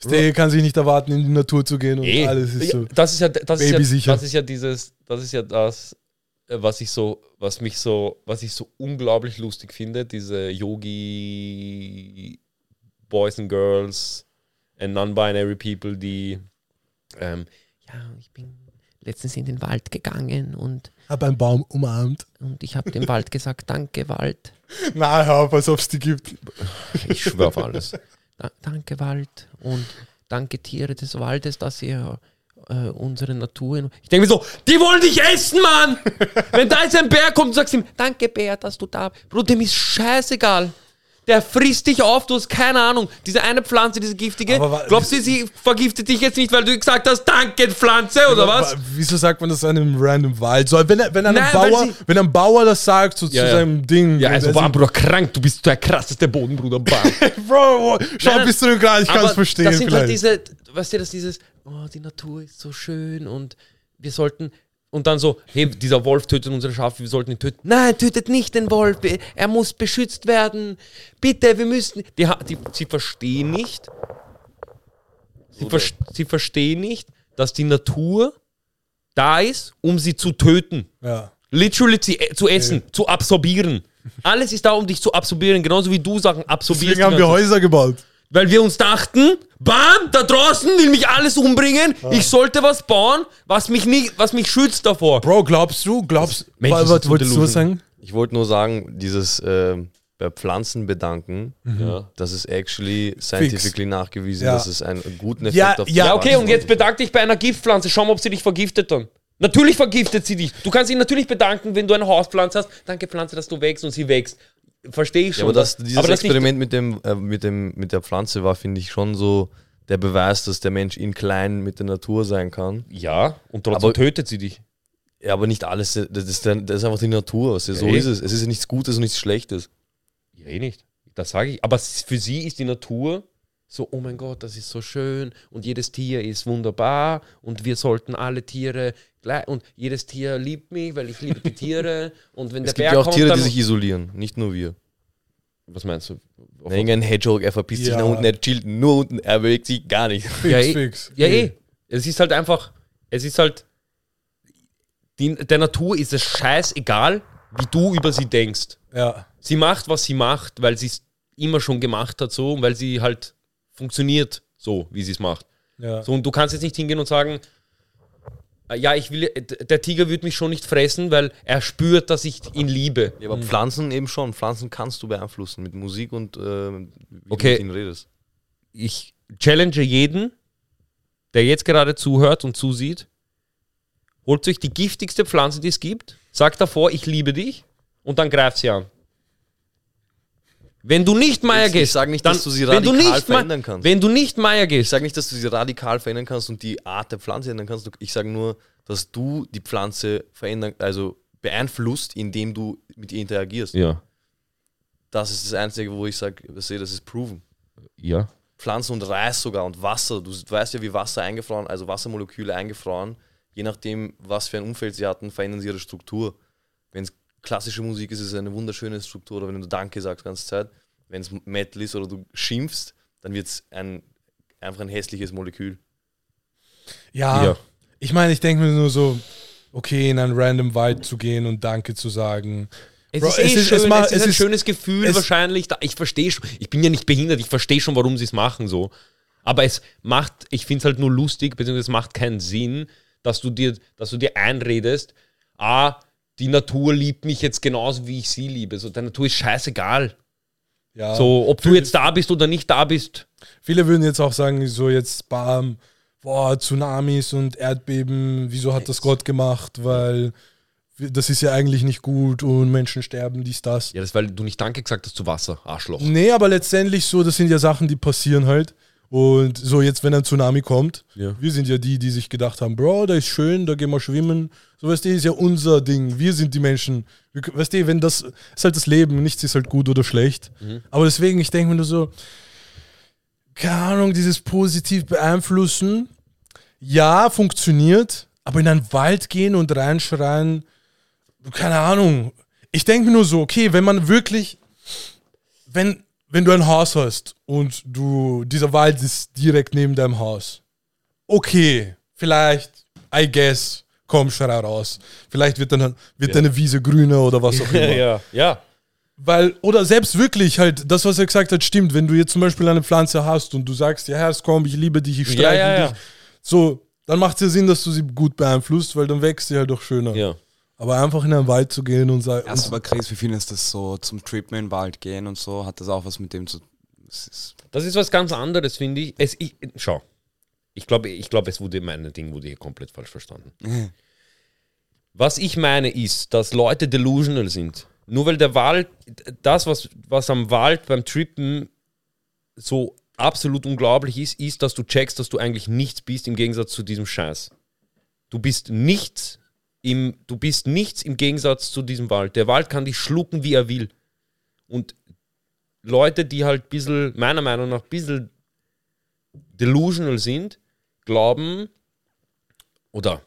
Der kann sich nicht erwarten, in die Natur zu gehen und Eh. alles ist so. Ja, das ist ja, das ist ja, das ist ja dieses, das ist ja das, was ich so, was mich so, was ich so unglaublich lustig finde, diese Yogi Boys and Girls and Non-Binary People, die ähm, ja, ich bin letztens in den Wald gegangen und, Hab einen Baum umarmt. und ich habe dem Wald gesagt, danke Wald. Na, hör auf, als ob es die gibt. Ich schwöre auf alles. Da, danke Wald und danke Tiere des Waldes, dass ihr äh, unsere Natur. Ich denke mir so, die wollen dich essen, Mann! Wenn da jetzt ein Bär kommt und sagst ihm, danke Bär, dass du da bist. Bro, dem ist scheißegal. Der frisst dich auf, du hast keine Ahnung. Diese eine Pflanze, diese giftige, wa- glaubst du, sie vergiftet dich jetzt nicht, weil du gesagt hast, danke Pflanze oder was? Wieso sagt man das einem random Wald? So, wenn, er- wenn, ein Nein, weil Bauer, sie- wenn ein Bauer das sagt so, Ja, zu ja. seinem Ding. Ja, also sieht- Bruder, krank, du bist der krasseste Bodenbruder, bam. Bro, schau Nein, bist du denn gerade, ich kann es verstehen. Das sind vielleicht. halt diese, weißt du, dass dieses, oh, die Natur ist so schön und wir sollten. Und dann so, hey, dieser Wolf tötet unsere Schafe, wir sollten ihn töten. Nein, tötet nicht den Wolf, er muss beschützt werden. Bitte, wir müssen. Die, die, sie verstehen nicht. Sie, ver sie verstehen nicht, dass die Natur da ist, um sie zu töten. ja. Literally zu, zu essen, zu absorbieren. Alles ist da, um dich zu absorbieren, genauso wie du Sachen absorbierst. Deswegen haben wir Häuser gebaut. Weil wir uns dachten, bam, da draußen will mich alles umbringen. Ich sollte was bauen, was mich nicht, was mich schützt davor. Bro, glaubst du, glaubst Mensch, was, was ist so wolltest du was delusion. sagen? Ich wollte nur sagen, dieses äh, bei Pflanzen bedanken, Ja. das ist actually scientifically nachgewiesen, Ja. dass es einen guten Effekt Ja, auf die ja, Ja, okay, Pflanzen und jetzt hat. bedank dich bei einer Giftpflanze. Schau mal, ob sie dich vergiftet dann. Natürlich vergiftet sie dich. Du kannst dich natürlich bedanken, wenn du eine Hauspflanze hast. Danke, Pflanze, dass du wächst und sie wächst. Verstehe ich schon. Ja, aber das, dieses aber Experiment mit, dem, äh, mit, dem, mit der Pflanze war, finde ich, schon so der Beweis, dass der Mensch in klein mit der Natur sein kann. Ja, und trotzdem Aber- tötet sie dich. Ja, aber nicht alles, das ist, der, das ist einfach die Natur. du, So Ja, eh. ist es. Es ist nichts Gutes und nichts Schlechtes. Ja, eh nicht. Das sage ich. Aber für sie ist die Natur so, oh mein Gott, das ist so schön und jedes Tier ist wunderbar und wir sollten alle Tiere und jedes Tier liebt mich, weil ich liebe die Tiere und wenn der Es gibt Bär ja auch kommt, Tiere, die sich isolieren, nicht nur wir. was meinst du? Na, Irgendein Hedgehog, er verpisst sich Ja. nach unten, er chillt nur unten, er bewegt sich gar nicht. Fix, Ja, eh. fix. Ja, eh. Es ist halt einfach, es ist halt, die, der Natur ist es scheißegal, wie du über sie denkst. Ja. Sie macht, was sie macht, weil sie es immer schon gemacht hat so und weil sie halt funktioniert so, wie sie es macht. Ja. So, und du kannst jetzt nicht hingehen und sagen, ja, ich will, äh, der Tiger wird mich schon nicht fressen, weil er spürt, dass ich ihn liebe. Ja, aber Pflanzen eben schon. Pflanzen kannst du beeinflussen mit Musik und äh, wie Okay. du mit ihnen redest. Ich challenge jeden, der jetzt gerade zuhört und zusieht, holt euch die giftigste Pflanze, die es gibt, sagt davor, ich liebe dich und dann greift sie an. Wenn du nicht Meier Ich gehst, sag nicht, dann, dass du sie wenn du radikal nicht verändern kannst. Wenn du nicht Meier Ich gehst, sage nicht, dass du sie radikal verändern kannst und die Art der Pflanze ändern kannst. Ich sage nur, dass du die Pflanze verändern, also beeinflusst, indem du mit ihr interagierst. ja, Das ist das Einzige, wo ich sage, sehe, das ist proven. ja, Pflanzen und Reis sogar und Wasser. Du weißt ja, wie Wasser eingefroren, also Wassermoleküle eingefroren, je nachdem, was für ein Umfeld sie hatten, verändern sie ihre Struktur. Wenn es klassische Musik ist, es eine wunderschöne Struktur, oder wenn du Danke sagst die ganze Zeit. Wenn es Metal ist oder du schimpfst, dann wird es ein, einfach ein hässliches Molekül. Ja, Ja. ich meine, ich denke mir nur so, okay, in einen random Wald zu gehen und Danke zu sagen. Es Bro, ist, eh es ist- schön, es es, ist ein ist- schönes Gefühl es- wahrscheinlich. Da, ich verstehe schon, ich bin ja nicht behindert, ich verstehe schon, warum sie es machen so. Aber es macht, ich finde es halt nur lustig, beziehungsweise es macht keinen Sinn, dass du dir, dass du dir einredest, ah, die Natur liebt mich jetzt genauso, wie ich sie liebe. So, der Natur ist scheißegal. Ja. So, ob du jetzt da bist oder nicht da bist. Viele würden jetzt auch sagen, so jetzt bam, boah, Tsunamis und Erdbeben, wieso hat das Gott gemacht? Weil das ist ja eigentlich nicht gut und Menschen sterben, dies, das. Ja, das ist, weil du nicht Danke gesagt hast zu Wasser, Arschloch. Nee, aber letztendlich so, das sind ja Sachen, die passieren halt. Und so jetzt, wenn ein Tsunami kommt, Ja. wir sind ja die, die sich gedacht haben, Bro, da ist schön, da gehen wir schwimmen. So, weißt du, ist ja unser Ding. Wir sind die Menschen. Wir, weißt du, wenn das ist halt das Leben, nichts ist halt gut oder schlecht. Aber deswegen, ich denke mir nur so, keine Ahnung, dieses positiv beeinflussen, ja, funktioniert, aber in einen Wald gehen und reinschreien, keine Ahnung. Ich denke mir nur so, okay, wenn man wirklich, wenn, wenn du ein Haus hast und du, dieser Wald ist direkt neben deinem Haus, okay, vielleicht, I guess, komm, schrei raus. Vielleicht wird, dann, wird deine Wiese grüner oder was auch immer. ja, ja. Weil, oder selbst wirklich halt, das, was er gesagt hat, stimmt. Wenn du jetzt zum Beispiel eine Pflanze hast und du sagst, ja, Herr, komm, ich liebe dich, ich Ja, streiche ja, ja. dich. So, dann macht es ja Sinn, dass du sie gut beeinflusst, weil dann wächst sie halt doch schöner. ja. Aber einfach in einen Wald zu gehen und sagen, Erst aber Chris, wie findest du das so zum Trippen in den Wald gehen und so? Hat das auch was mit dem zu das ist Das ist was ganz anderes, finde ich. Es, ich. Schau, ich glaube, ich glaub, es wurde mein Ding wurde hier komplett falsch verstanden. Was ich meine ist, dass Leute delusional sind. Nur weil der Wald, das, was, was am Wald beim Trippen so absolut unglaublich ist, ist, dass du checkst, dass du eigentlich nichts bist im Gegensatz zu diesem Scheiß. Du bist nichts im, du bist nichts im Gegensatz zu diesem Wald. Der Wald kann dich schlucken, wie er will. Und Leute, die halt ein bisschen, meiner Meinung nach, ein bisschen delusional sind, glauben, oder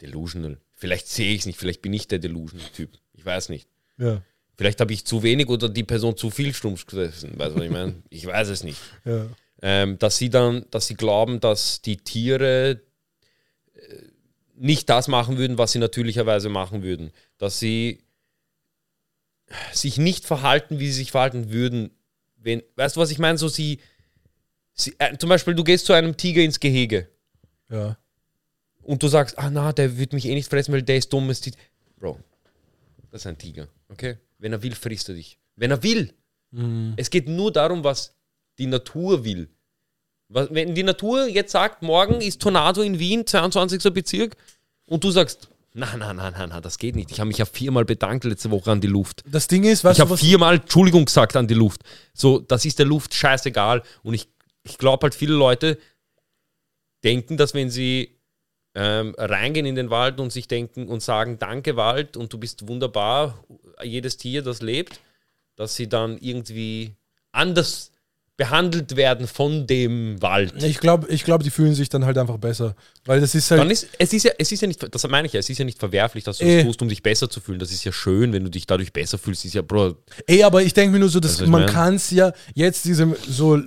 delusional, vielleicht sehe ich es nicht, vielleicht bin ich der delusional-Typ, ich weiß nicht. ja, Vielleicht habe ich zu wenig oder die Person zu viel stumpf gesessen, weißt du, was ich meine? Ich weiß es nicht. ja. Ähm, dass sie dann, dass sie glauben, dass die Tiere nicht das machen würden, was sie natürlicherweise machen würden. Dass sie sich nicht verhalten, wie sie sich verhalten würden, wenn, weißt du, was ich meine? So sie, sie äh, zum Beispiel, du gehst zu einem Tiger ins Gehege ja. und du sagst, ah na, der wird mich eh nicht fressen, weil der ist dumm. ist Bro, das ist ein Tiger, okay? Wenn er will, frisst er dich. Wenn er will. Es geht nur darum, was die Natur will. Was, wenn die Natur jetzt sagt, morgen ist Tornado in Wien, 22. Bezirk, und du sagst, nein, nein, nein, nein, nein, das geht nicht. Ich habe mich ja viermal bedankt letzte Woche an die Luft. Das Ding ist, weißt Ich habe was, viermal Entschuldigung gesagt an die Luft. So, das ist der Luft scheißegal. Und ich, ich glaube halt, viele Leute denken, dass wenn sie ähm, reingehen in den Wald und sich denken und sagen, danke Wald und du bist wunderbar, jedes Tier, das lebt, dass sie dann irgendwie anders behandelt werden von dem Wald. ich glaube, ich glaub, die fühlen sich dann halt einfach besser. Weil das ist halt, Dann ist, es ist ja, es ist ja nicht, das meine ich ja, es ist ja nicht verwerflich, dass du Eh. es tust, um dich besser zu fühlen. Das ist ja schön, wenn du dich dadurch besser fühlst. Ist ja, Bro, ey, aber ich denke mir nur so, dass man kann es ja jetzt diesem so,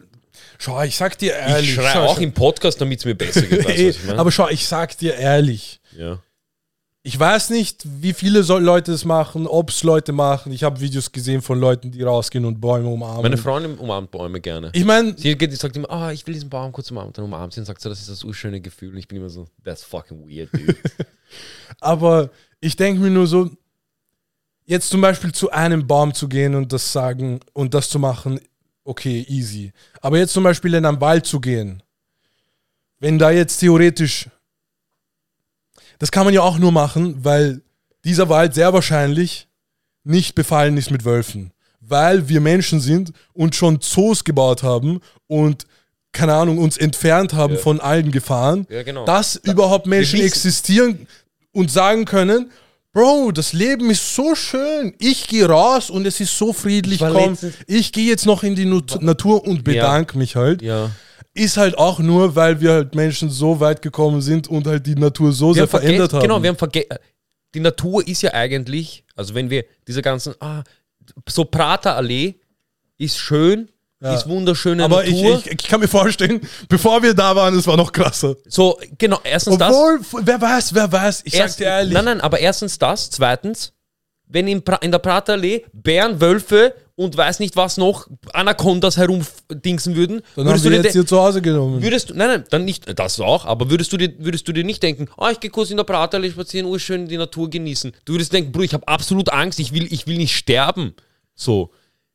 schau, ich sag dir ehrlich. ich schreie schau, auch schau, im Podcast, damit es mir besser geht. Ey, meine? aber schau, ich sag dir ehrlich, ja. Ich weiß nicht, wie viele Leute es machen, ob es Leute machen. Ich habe Videos gesehen von Leuten, die rausgehen und Bäume umarmen. Meine Freundin umarmt Bäume gerne. ich meine, Sie geht, die sagt immer, ah, ich will diesen Baum kurz umarmen. Dann umarmt sie und sagt so, das ist das urschöne Gefühl. Und ich bin immer so, that's fucking weird, dude. aber ich denke mir nur so, jetzt zum Beispiel zu einem Baum zu gehen und das sagen und das zu machen, okay, easy. Aber jetzt zum Beispiel in einen Wald zu gehen, wenn da jetzt theoretisch, das kann man ja auch nur machen, weil dieser Wald sehr wahrscheinlich nicht befallen ist mit Wölfen. Weil wir Menschen sind und schon Zoos gebaut haben und, keine Ahnung, uns entfernt haben von allen Gefahren, Ja, genau. dass überhaupt Menschen existieren und sagen können, Bro, das Leben ist so schön. Ich gehe raus und es ist so friedlich. Komm, ich gehe jetzt noch in die Nut- Natur und bedanke mich halt Ja. Ist halt auch nur, weil wir halt Menschen so weit gekommen sind und halt die Natur so sehr haben verändert haben. Genau, wir haben vergessen. Die Natur ist ja eigentlich, also wenn wir diese ganzen, ah, so Praterallee ist schön, Ja. ist wunderschöne Aber ich, Natur. ich, ich kann mir vorstellen, bevor wir da waren, es war noch krasser. so, genau, erstens das. Obwohl, wer weiß, wer weiß, ich Erst, dir ehrlich. nein, nein, aber erstens das. Zweitens, wenn in, pra in der Praterallee Bären, Wölfe und weiß nicht was noch, Anacondas herumdingsen würden, Dann haben würdest wir du dir jetzt hier zu Hause genommen. Würdest du, nein, nein, dann nicht, das auch, aber würdest du dir, würdest du dir nicht denken, ah, ich gehe kurz in der Praterallee spazieren, oh, schön die Natur genießen. Du würdest denken, Bro, ich habe absolut Angst, ich will, ich will nicht sterben. So.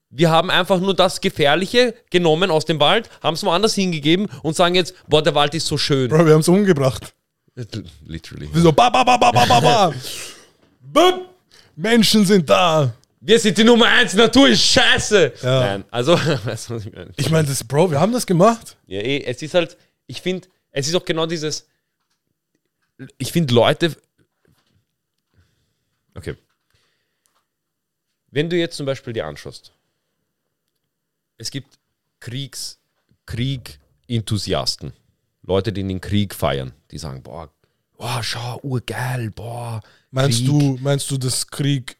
Wir haben einfach nur das Gefährliche genommen aus dem Wald, haben es woanders hingegeben und sagen jetzt, boah, der Wald ist so schön. Bro, wir haben es umgebracht. Literally. Wir so, ba, ba, ba, ba, ba, ba, ba. Bup. Menschen sind da. Wir sind die Nummer eins, Natur ist scheiße. Ja. Nein, also, weißt du, was ich meine? Ich meine, das, Bro, wir haben das gemacht. Ja, eh, es ist halt, ich finde, es ist auch genau dieses, ich finde Leute, okay, wenn du jetzt zum Beispiel dir anschaust, es gibt Kriegs, Krieg-Enthusiasten, Leute, die den Krieg feiern, die sagen, boah, boah schau, urgeil, boah. Meinst Krieg. du, meinst du, dass Krieg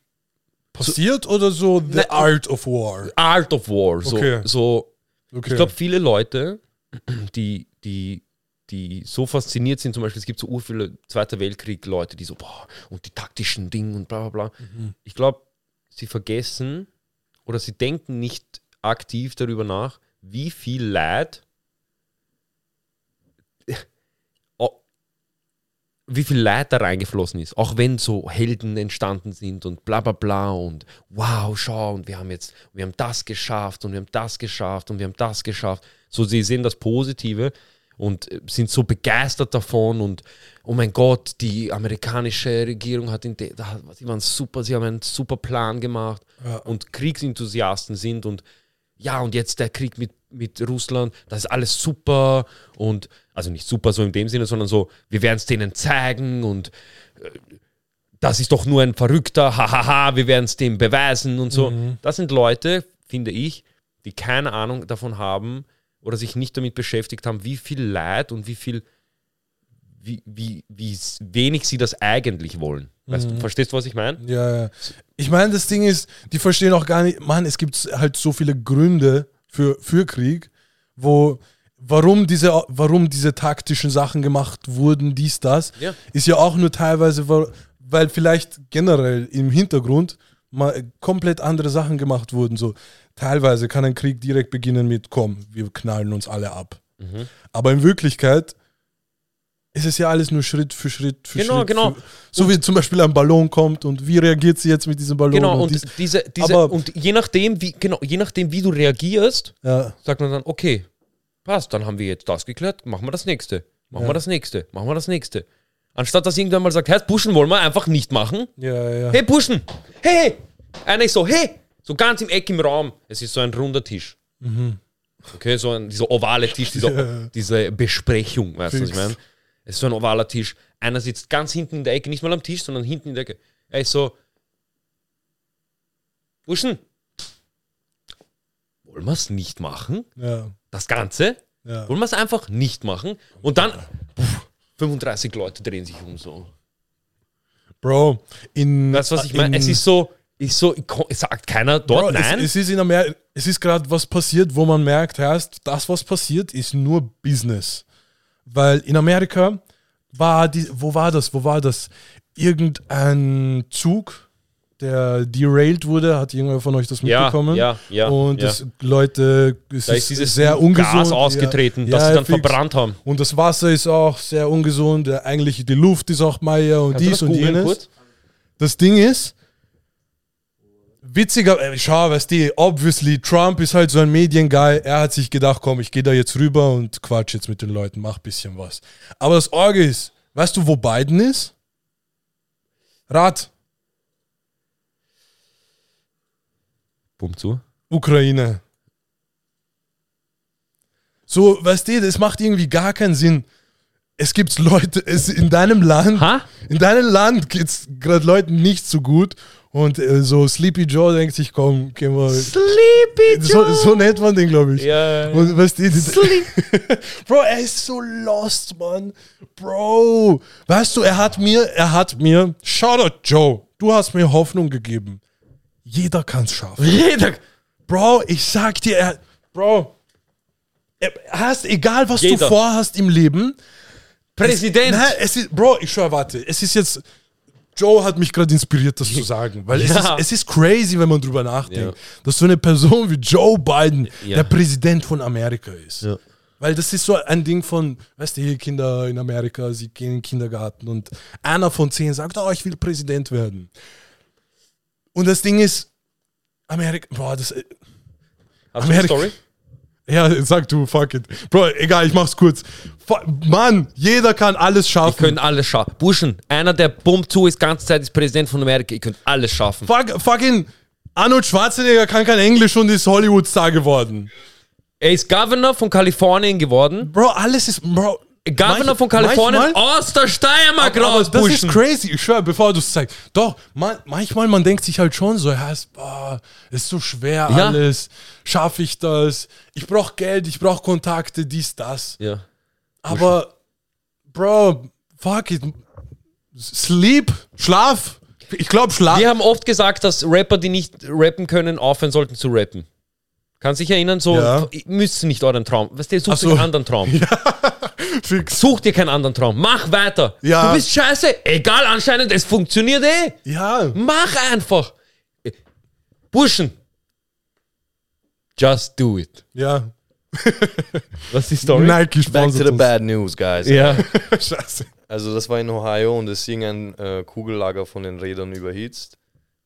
passiert oder so the Ne- art of war? Art of War, so, Okay. so Okay. Ich glaube, viele Leute, die, die, die so fasziniert sind, zum Beispiel, es gibt so viele Zweiter Weltkrieg-Leute, die so, boah, und die taktischen Dinge und bla bla bla. Ich glaube, sie vergessen oder sie denken nicht aktiv darüber nach, wie viel Leid, Oh, wie viel Leid da reingeflossen ist, auch wenn so Helden entstanden sind und bla bla bla und wow, schau, und wir haben jetzt, wir haben das geschafft und wir haben das geschafft und wir haben das geschafft. So, sie sehen das Positive und äh, sind so begeistert davon und oh mein Gott, die amerikanische Regierung hat, in sie waren super, sie haben einen super Plan gemacht und Kriegsenthusiasten sind und ja, und jetzt der Krieg mit, mit Russland, das ist alles super und, also nicht super so in dem Sinne, sondern so, wir werden es denen zeigen und äh, das ist doch nur ein Verrückter, hahaha, wir werden es dem beweisen und so. Das sind Leute, finde ich, die keine Ahnung davon haben oder sich nicht damit beschäftigt haben, wie viel Leid und wie viel, wie, wie, wie wenig sie das eigentlich wollen. Weißt du, verstehst du, was ich meine? Ja, ja. Ich meine, das Ding ist, die verstehen auch gar nicht, Mann, es gibt halt so viele Gründe für, für Krieg, wo, warum diese, warum diese taktischen Sachen gemacht wurden, dies, das, Ja. ist ja auch nur teilweise, weil, weil vielleicht generell im Hintergrund mal komplett andere Sachen gemacht wurden. So, teilweise kann ein Krieg direkt beginnen mit, komm, wir knallen uns alle ab. Mhm. Aber in Wirklichkeit ist es ja alles nur Schritt für Schritt für Genau, Schritt. genau. Für, so wie zum Beispiel ein Ballon kommt und wie reagiert sie jetzt mit diesem Ballon? Genau, und, dies- diese, diese, Aber- und je nachdem, wie, genau, je nachdem, wie du reagierst, ja, sagt man dann, okay, passt, dann haben wir jetzt das geklärt, machen wir das nächste. Machen Ja. wir das nächste, machen wir das nächste. Anstatt dass irgendwann mal sagt, hey, pushen wollen wir einfach nicht machen. ja, ja. Hey, pushen! Hey! Einer ist so, hey! So ganz im Eck im Raum. Es ist so ein runder Tisch. Okay, so ein dieser ovale Tisch, dieser, Mhm. Ja. diese Besprechung, weißt du, was ich meine? Es ist so ein ovaler Tisch. Einer sitzt ganz hinten in der Ecke, nicht mal am Tisch, sondern hinten in der Ecke. Er ist so, Burschen, wollen wir es nicht machen? ja, Das Ganze? ja. Wollen wir es einfach nicht machen? Und dann, pff, 35 Leute drehen sich um so. Bro, in. Weißt du, was ich meine? in- Es ist so, ist so, es sagt keiner dort Bro, nein. Es, es ist in Amerika, es ist gerade was passiert, wo man merkt, heißt, das, was passiert, ist nur Business. Weil in Amerika war die, wo war das? Wo war das? Irgendein Zug, der derailed wurde, hat irgendwer von euch das Ja, mitbekommen? ja, ja, Und ja. das, Leute, es da ist dieses sehr ungesund. Gas ausgetreten, das ja, sie dann fix. verbrannt haben. Und das Wasser ist auch sehr ungesund. Eigentlich die Luft ist auch Meier und Kannst dies und jenes. kurz? Das Ding ist, witziger, äh, schau, weißt du, obviously, Trump ist halt so ein Medienguy. Er hat sich gedacht, komm, ich gehe da jetzt rüber und quatsch jetzt mit den Leuten, mach bisschen was. Aber das Orge ist, weißt du, wo Biden ist? Rat. Bumm zu. Ukraine. So, weißt du, das macht irgendwie gar keinen Sinn. Es gibt Leute, es in deinem Land, Ha? in deinem Land geht es gerade Leuten nicht so gut. Und äh, so Sleepy Joe denkt sich, komm, gehen wir. Sleepy So, so nennt man den, glaube ich. Ja. Und weißt du, die- Bro, er ist so lost, Mann. Bro, weißt du, er hat mir, er hat mir, Shoutout Joe, du hast mir Hoffnung gegeben. Jeder kann's schaffen. Jeder. Bro, ich sag dir, er, Bro, er hast, egal was du Jeder. vorhast im Leben. Präsident. Nein, es ist, Bro, ich schwör, warte, es ist jetzt, Joe hat mich gerade inspiriert, das zu sagen, weil es, Ja. ist, es ist crazy, wenn man drüber nachdenkt, Ja. dass so eine Person wie Joe Biden Ja. der Präsident von Amerika ist. Weil das ist so ein Ding von, weißt du, hier Kinder in Amerika, sie gehen in den Kindergarten und einer von zehn sagt, oh, ich will Präsident werden. Und das Ding ist, Amerika, boah, das, Hast du eine Amerika- Story? Ja, sag du, fuck it. Bro, egal, ich mach's kurz. Mann, jeder kann alles Ihr schaffen. könnt alles schaffen. Burschen, einer, der bumm zu ist, ganze Zeit ist Präsident von Amerika. Ihr könnt alles schaffen. Fuck, fucking Arnold Schwarzenegger kann kein Englisch und ist Hollywood-Star geworden. Er ist Governor von Kalifornien geworden. Bro, alles ist, Bro. Governor von Kalifornien manchmal- aus der Steiermark Aber raus, das ist crazy, ich schwör, bevor du es zeigst. Doch, man, manchmal man denkt sich halt schon so, ja, es boah, ist so schwer Ja. alles. Schaffe ich das? Ich brauche Geld, ich brauche Kontakte, dies, das. Ja. Aber, Bro, fuck it. Sleep, Schlaf. Ich glaube, Schlaf. Wir haben oft gesagt, dass Rapper, die nicht rappen können, aufhören sollten zu rappen. Kannst dich erinnern, so, Ja. müsst nicht euren Traum. Weißt du, sucht so. einen anderen Traum. Fix. Such dir keinen anderen Traum. Mach weiter. Ja. Du bist scheiße. Egal, anscheinend, es funktioniert eh. Ja. Mach einfach. Burschen. Just do it. Ja. Was ist die Story? Nike Back to sponsert the uns. bad news, guys. Ja. Scheiße. Also das war in Ohio und es ging ein äh, Kugellager von den Rädern überhitzt.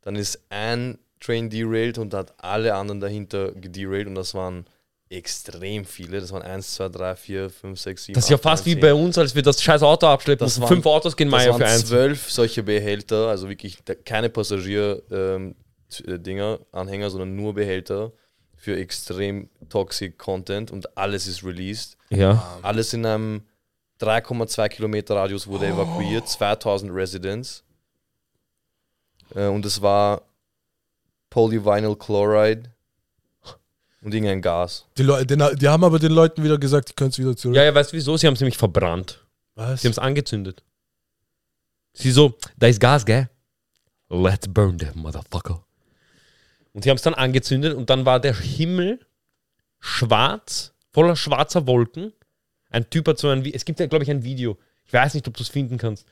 Dann ist ein Train derailed und hat alle anderen dahinter gederailed und das waren extrem viele. Das waren 1, 2, 3, 4, 5, 6, 7, Das ist ja 8, fast 9, wie 10. bei uns, als wir das scheiß Auto abschleppen Das waren- Fünf Autos gehen waren für eins. zwölf solche Behälter, also wirklich keine Passagier-Dinger, Anhänger, sondern nur Behälter für extrem toxic Content und alles ist released. Ja. Alles in einem 3,2 Kilometer Radius wurde evakuiert, 2000 Residents. Äh, und es war Polyvinyl Chloride und irgendein Gas. Die, Leu den, die haben aber den Leuten wieder gesagt, die können es wieder zurück. Ja, ja, weißt du wieso? Sie haben es nämlich verbrannt. Was? Sie haben es angezündet. Sie so, da ist Gas, gell? Let's burn them, motherfucker. Und sie haben es dann angezündet und dann war der Himmel schwarz, voller schwarzer Wolken. Ein Typ hat so ein, Vi- es gibt ja, glaube ich, ein Video. Ich weiß nicht, ob du es finden kannst.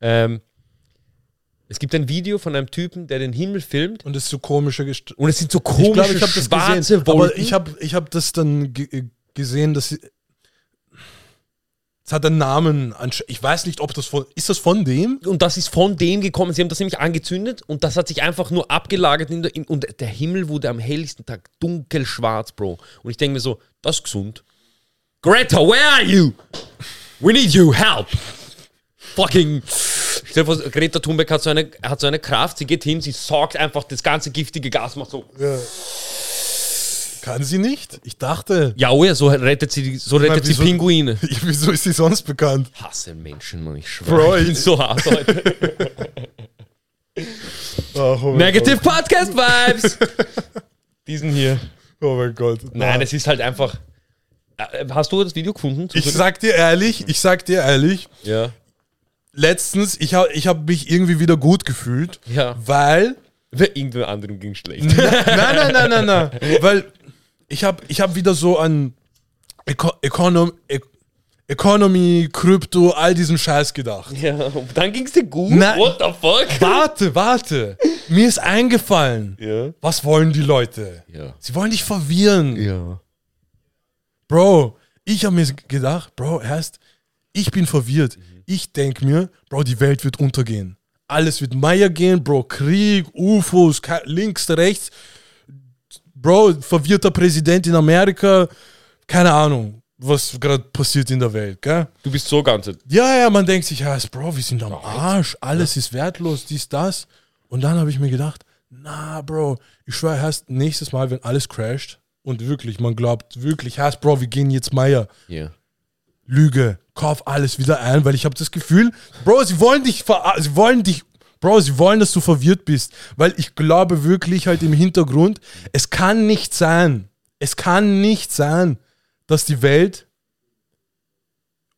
Ähm, es gibt ein Video von einem Typen, der den Himmel filmt Und es ist so komische Gest und es sind so Ich komische ich habe das schwarze gesehen. Wolken. Aber ich habe ich hab das dann äh, gesehen, dass sie. Es hat einen Namen. Ich weiß nicht, ob das von. Ist das von dem? und das ist von dem gekommen. Sie haben das nämlich angezündet und das hat sich einfach nur abgelagert in der, in, und der Himmel wurde am helllichsten Tag dunkelschwarz, Bro. Und ich denke mir so, das ist gesund. Greta, where are you? We need you, help! Fucking. Stell dir vor, Greta Thunberg hat so, eine, hat so eine Kraft, sie geht hin, sie saugt einfach das ganze giftige Gas, macht so. Kann sie nicht? Ich dachte. Ja, oh ja, so rettet sie, so rettet meine, sie wieso- Pinguine. Wieso ist sie sonst bekannt? Hasse Menschen, Mann, ich schwöre. Ich bin ich- so hart heute. Ach, oh Negative Podcast Vibes! Diesen hier. Gott. Oh mein Gott. Nein, es ist halt einfach. Äh, Hast du das Video gefunden? ich sag dir ehrlich, ich sag dir ehrlich, ja. Letztens, ich habe ich hab mich irgendwie wieder gut gefühlt, Ja. weil. Irgendwer anderen ging schlecht. nein, nein, nein, nein, nein. Weil ich habe ich hab wieder so an Eco Econom E- Economy, Krypto, all diesen Scheiß gedacht. ja, und dann ging es dir gut. Nein. What the fuck? Warte, warte. Mir ist eingefallen. Ja. Was wollen die Leute? Ja. Sie wollen dich verwirren. Ja. Bro, ich habe mir gedacht, Bro, erst, ich bin verwirrt. Ich denke mir, Bro, die Welt wird untergehen. Alles wird Meier gehen, Bro, Krieg, UFOs, links, rechts. Bro, verwirrter Präsident in Amerika, keine Ahnung. was gerade passiert in der Welt, gell? Du bist so ganz. Ja, ja, man denkt sich, ja, Bro, wir sind am Arsch, alles ist wertlos, dies, das. Und dann habe ich mir gedacht, na, Bro, ich schwöre, erst nächstes Mal, wenn alles crasht und wirklich, man glaubt wirklich, erst, Bro, wir gehen jetzt Meier. Ja. Lüge, kauf alles wieder ein, weil ich habe das Gefühl, Bro, sie wollen dich sie wollen dich Bro, sie wollen, dass du verwirrt bist, weil ich glaube wirklich halt im Hintergrund, es kann nicht sein, es kann nicht sein, dass die Welt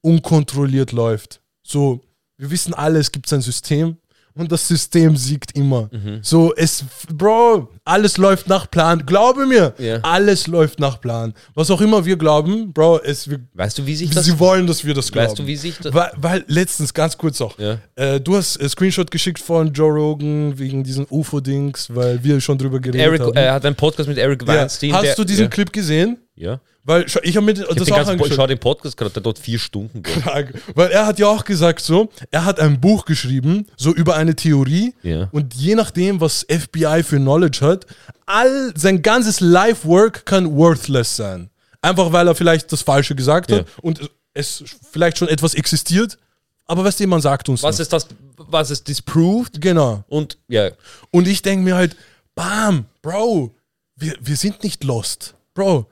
unkontrolliert läuft. So, wir wissen alle, es gibt ein System und das System siegt immer. Mhm. So, es, Bro, alles läuft nach Plan. Glaube mir, Ja. alles läuft nach Plan. Was auch immer wir glauben, Bro, es, wir, Weißt du, wie sich das. sie wollen, dass wir das glauben. Weißt du, wie sich das. Weil, weil letztens, ganz kurz auch, Ja. äh, du hast einen Screenshot geschickt von Joe Rogan wegen diesen UFO-Dings, weil wir schon drüber geredet Eric, haben. er hat einen Podcast mit Eric ja. Weinstein. Hast der, du diesen ja. Clip gesehen? Ja. Weil ich habe mir Ich das hab auch ganzen, Po- angeschaut. schau den Podcast gerade, der dort vier Stunden. Krank. Weil er hat ja auch gesagt so, er hat ein Buch geschrieben, so über eine Theorie Ja. und je nachdem, was FBI für Knowledge hat, all sein ganzes Life-Work kann worthless sein. Einfach weil er vielleicht das Falsche gesagt hat Ja. und es vielleicht schon etwas existiert, aber du, man sagt uns Was nicht. ist das, was es disproved? Genau. Und ja, Und ich denke mir halt, bam, Bro, wir, wir sind nicht lost. Bro,